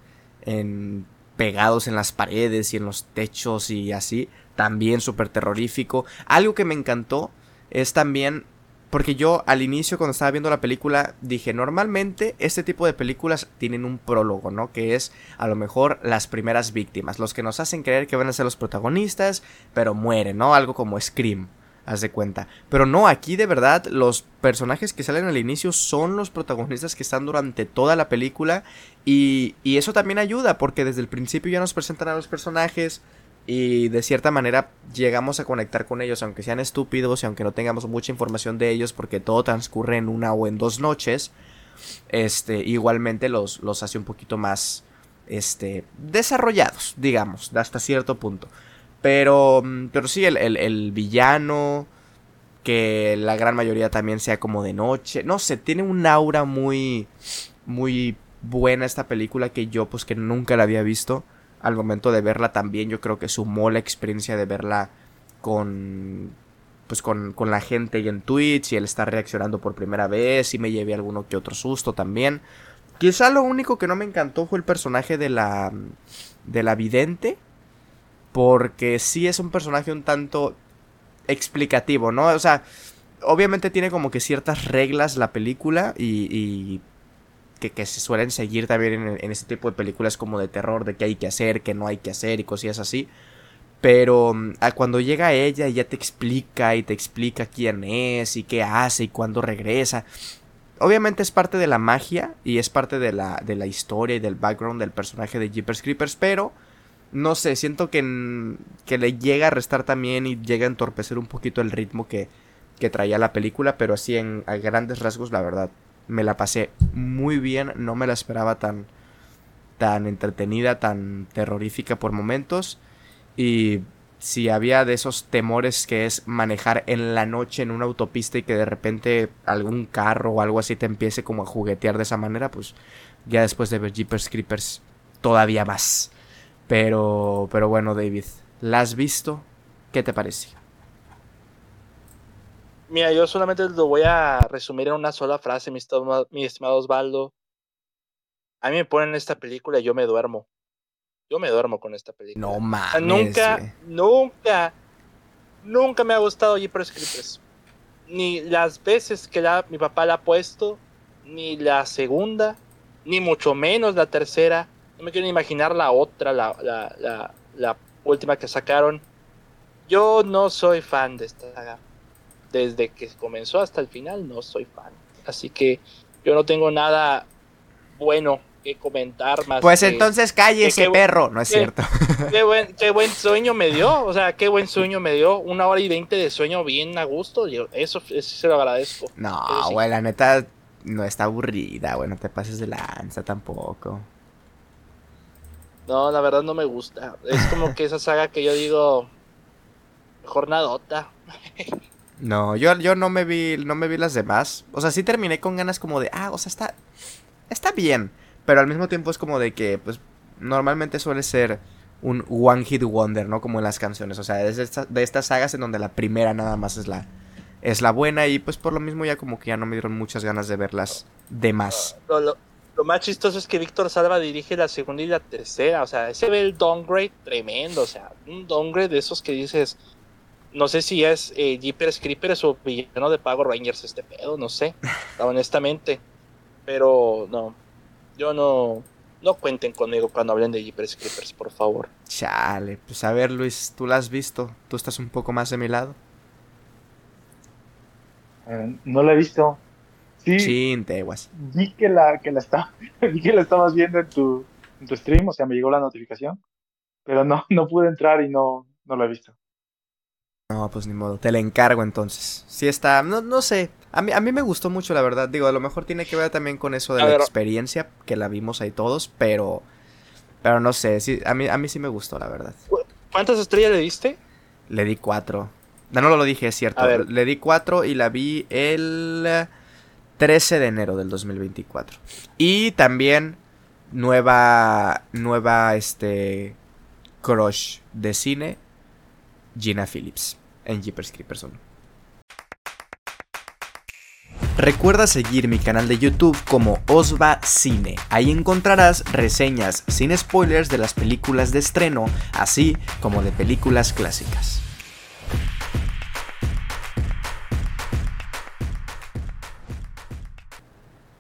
en, pegados en las paredes y en los techos y así, también súper terrorífico. Algo que me encantó es también porque yo al inicio cuando estaba viendo la película dije, normalmente este tipo de películas tienen un prólogo, ¿no? Que es a lo mejor las primeras víctimas, los que nos hacen creer que van a ser los protagonistas, pero mueren, ¿no? Algo como Scream haz de cuenta. Pero no, aquí de verdad los personajes que salen al inicio son los protagonistas que están durante toda la película y, eso también ayuda porque desde el principio ya nos presentan a los personajes y de cierta manera llegamos a conectar con ellos aunque sean estúpidos y aunque no tengamos mucha información de ellos porque todo transcurre en una o en dos noches. Este, igualmente los, los hace un poquito más este, desarrollados, digamos, hasta cierto punto. Pero, mm, pero sí, el, el, villano, que la gran mayoría también sea como de noche. No sé, tiene un aura muy, muy buena esta película que yo pues que nunca la había visto. Al momento de verla también yo creo que sumó la experiencia de verla con pues con, con la gente y en Twitch y él está reaccionando por primera vez y me llevé alguno que otro susto también. Quizá lo único que no me encantó fue el personaje de la de la vidente porque sí es un personaje un tanto explicativo, ¿no? O sea, obviamente tiene como que ciertas reglas la película y, que, se suelen seguir también en, este tipo de películas como de terror, de qué hay que hacer, qué no hay que hacer y cosillas así. Pero mm, cuando llega ella y ya te explica y te explica quién es y qué hace y cuándo regresa. Obviamente es parte de la magia y es parte de la, de la historia y del background del personaje de Jeepers Creepers, pero no sé, siento que, que le llega a restar también y llega a entorpecer un poquito el ritmo que, que traía la película, pero así en a grandes rasgos, la verdad, me la pasé muy bien, no me la esperaba tan, tan entretenida, tan terrorífica por momentos, y si había de esos temores que es manejar en la noche en una autopista y que de repente algún carro o algo así te empiece como a juguetear de esa manera, pues ya después de ver Jeepers Creepers todavía más. Pero, pero bueno, David, ¿la has visto? ¿Qué te parece? Mira, yo solamente lo voy a resumir en una sola frase, mi, estimado Osvaldo. A mí me ponen esta película y yo me duermo. Yo me duermo con esta película. No mames. nunca, nunca, nunca me ha gustado Jeepers Creepers. Ni las veces que mi papá la ha puesto, ni la segunda, ni mucho menos la tercera. No me quiero imaginar la otra, la, la, la, última que sacaron. Yo no soy fan de esta saga. Desde que comenzó hasta el final no soy fan. Así que yo no tengo nada bueno que comentar más. Pues entonces calle ese perro, no es cierto. Qué buen, qué buen sueño me dio, o sea, qué buen sueño me dio. Una hora y veinte de sueño bien a gusto. Yo, eso, se lo agradezco. No, güey, la neta no está aburrida, güey, no te pases de lanza tampoco. No, la verdad no me gusta. Es como que esa saga que yo digo jornadota. no, yo, yo no me vi, no me vi las demás. O sea, sí terminé con ganas como de, ah, o sea, está, está bien. Pero al mismo tiempo es como de que, pues, normalmente suele ser un one hit wonder, ¿no? Como en las canciones. O sea, es de, de estas sagas en donde la primera nada más es la, es la buena. Y pues por lo mismo ya como que ya no me dieron muchas ganas de verlas demás. Lo más chistoso es que Víctor Salva dirige la segunda y la tercera. O sea, ese ve el downgrade tremendo. O sea, un downgrade de esos que dices. No sé si es eh, Jeepers Creepers o villano de Pago Rangers este pedo, no sé. honestamente. Pero no. Yo no. No cuenten conmigo cuando hablen de Jeepers Creepers, por favor. Chale, pues a ver, Luis, tú la has visto. Tú estás un poco más de mi lado. Eh, no la he visto. Sí, Chin, teguas. vi que la, que la está, vi que la estabas viendo en tu, en tu stream, o sea, me llegó la notificación, pero no, no pude entrar y no, no la he visto. No, pues ni modo, te la encargo entonces. Sí está, no, no sé, a mí, a mí me gustó mucho la verdad, digo, a lo mejor tiene que ver también con eso de A la ver. experiencia, que la vimos ahí todos, pero, pero no sé, sí, a mí, a mí sí me gustó la verdad. ¿Cuántas estrellas le diste? Le di cuatro. No, no lo dije, es cierto. A ver. Le di cuatro y la vi el 13 de enero del 2024. Y también nueva, nueva, este, crush de cine, Gina Phillips, en Jeepers Creepers 1. Recuerda seguir mi canal de YouTube como Osva Cine. Ahí encontrarás reseñas sin spoilers de las películas de estreno, así como de películas clásicas.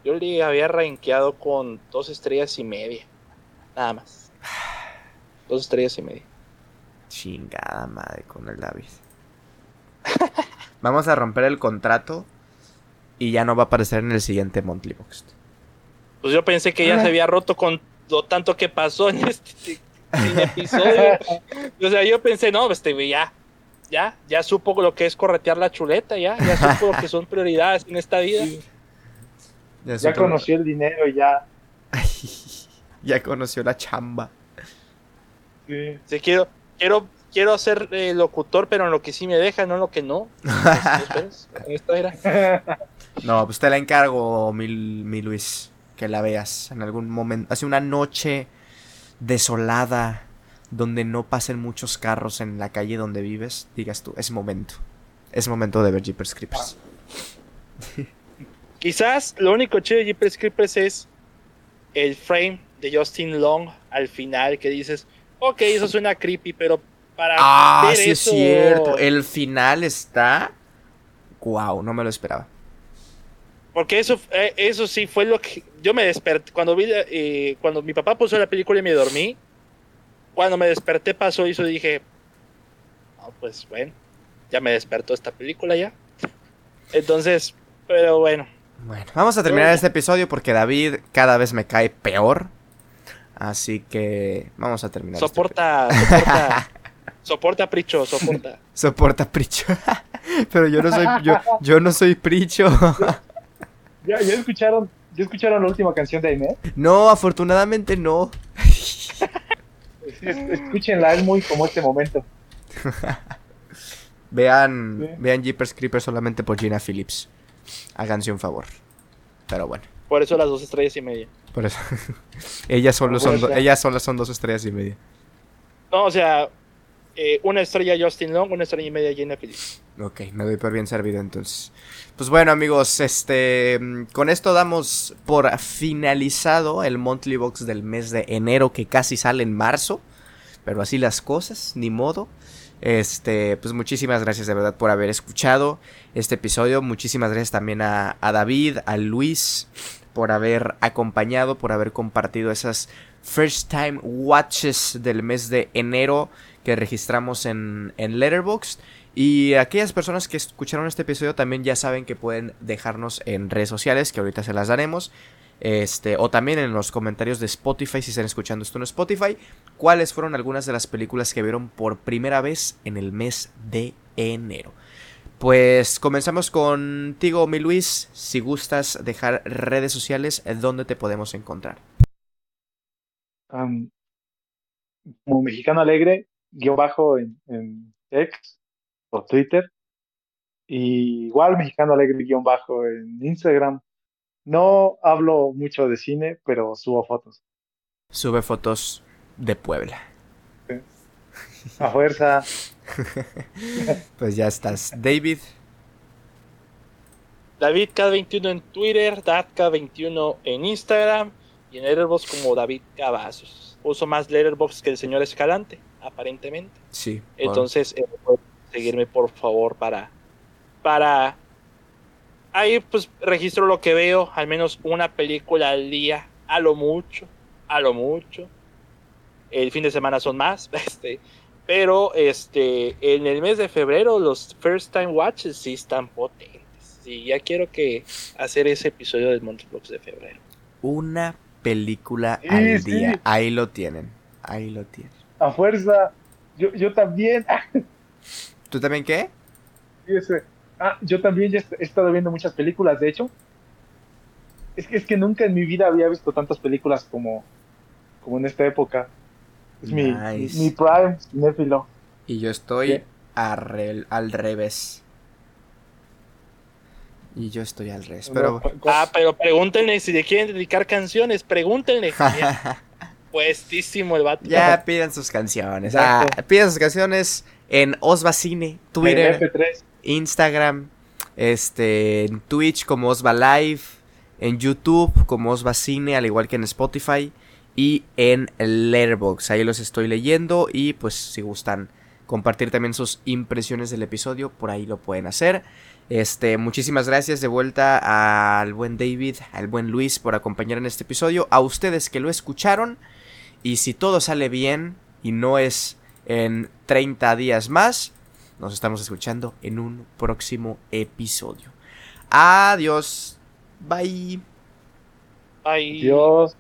Yo le había rankeado con dos estrellas y media. Nada más. Dos estrellas y media. Chingada madre con el David. Vamos a romper el contrato y ya no va a aparecer en el siguiente Monthly Box. Pues yo pensé que ya Ah. se había roto con lo tanto que pasó en este en episodio. O sea, yo pensé, no, este ya, ya, ya supo lo que es corretear la chuleta, ya, ya supo lo que son prioridades en esta vida. Ya, conoció el dinero y ya. ya conoció la chamba. Sí. Sí, quiero, quiero, quiero ser eh, locutor, pero en lo que sí me deja, no en lo que no. Entonces, en esta era. No, pues te la encargo, mi, mi Luis, que la veas en algún momento. Hace una noche desolada donde no pasen muchos carros en la calle donde vives, digas tú, es momento. Es momento de ver Jeepers Creepers. Quizás lo único chido de Jeepers Creepers es el frame de Justin Long al final que dices, ok, eso suena creepy, pero para Ah, ver sí es cierto. El final está. Wow, no me lo esperaba. porque eso, eh, eso sí fue lo que yo me desperté cuando vi, eh, cuando mi papá puso la película y me dormí. Cuando me desperté pasó eso y dije, no, pues bueno, ya me despertó esta película ya. Entonces, pero bueno, Bueno, vamos a terminar este episodio porque David cada vez me cae peor. Así que vamos a terminar. este soporta, soporta, soporta, Pricho, soporta. soporta Pricho. Pero yo no soy yo, yo no soy Pricho. ¿Ya, ya escucharon, ¿Ya escucharon la última canción de Aime? No, afortunadamente no. Es- Escúchenla, es muy como este momento. Vean, Sí. vean Jeepers Creepers solamente por Gina Phillips. Háganse un favor. Pero bueno, Por eso las dos estrellas y media. por eso. ellas solo son do- ellas solas son dos estrellas y media. No, o sea, eh, una estrella Justin Long, una estrella y media Gina Phillips. Ok, me doy por bien servido entonces. Pues bueno amigos, este con esto damos por finalizado el monthly box del mes de enero que casi sale en marzo, pero así las cosas, ni modo. Este, pues muchísimas gracias de verdad por haber escuchado este episodio. Muchísimas gracias también a, a David, a Luis por haber acompañado, por haber compartido esas first time watches del mes de enero que registramos en, en Letterboxd. Y aquellas personas que escucharon este episodio también ya saben que pueden dejarnos en redes sociales, que ahorita se las daremos. Este, o también en los comentarios de Spotify, si están escuchando esto en Spotify, cuáles fueron algunas de las películas que vieron por primera vez en el mes de enero. Pues comenzamos contigo, mi Luis. Si gustas dejar redes sociales, ¿dónde te podemos encontrar? Como mexicano alegre, guion bajo en, en X o Twitter. Y igual mexicano alegre, guion bajo en Instagram. No hablo mucho de cine, pero subo fotos. Sube fotos de Puebla. A fuerza, Pues ya estás. David, David K21 en Twitter, DatK21 en Instagram y en Letterboxd como David Cavazos. Uso más Letterboxd que el señor Escalante, aparentemente. sí. Entonces, eh, pueden seguirme por favor para para ahí pues registro lo que veo, al menos una película al día, a lo mucho, a lo mucho. El fin de semana son más, este, pero este en el mes de febrero los first time watches sí están potentes. Sí, ya quiero que hacer ese episodio del Monsterblocks de febrero. Una película Sí, al sí. día. Ahí lo tienen. Ahí lo tienen. A fuerza. Yo, yo también. Ah, ¿Tú también qué? fíjese. Ah, yo también ya he estado viendo muchas películas, de hecho. Es que, es que nunca en mi vida había visto tantas películas como, como en esta época. Es mi, Nice. mi prime cinéfilo. Y yo estoy al revés. Y yo estoy al revés. Pero. Ah, pero pregúntenle si le quieren dedicar canciones, pregúntenle. Puestísimo el vato. ya pidan sus canciones. Ah, pidan sus canciones en Osva Cine, Twitter, en F3. Instagram, este, en Twitch como Osva Live, en YouTube como Osva Cine, al igual que en Spotify y en Letterboxd. Ahí los estoy leyendo y pues si gustan compartir también sus impresiones del episodio, por ahí lo pueden hacer. Este, muchísimas gracias de vuelta al buen David, al buen Luis por acompañar en este episodio, a ustedes que lo escucharon y si todo sale bien y no es en 30 días más, nos estamos escuchando en un próximo episodio. Adiós. Bye. Ay. Dios.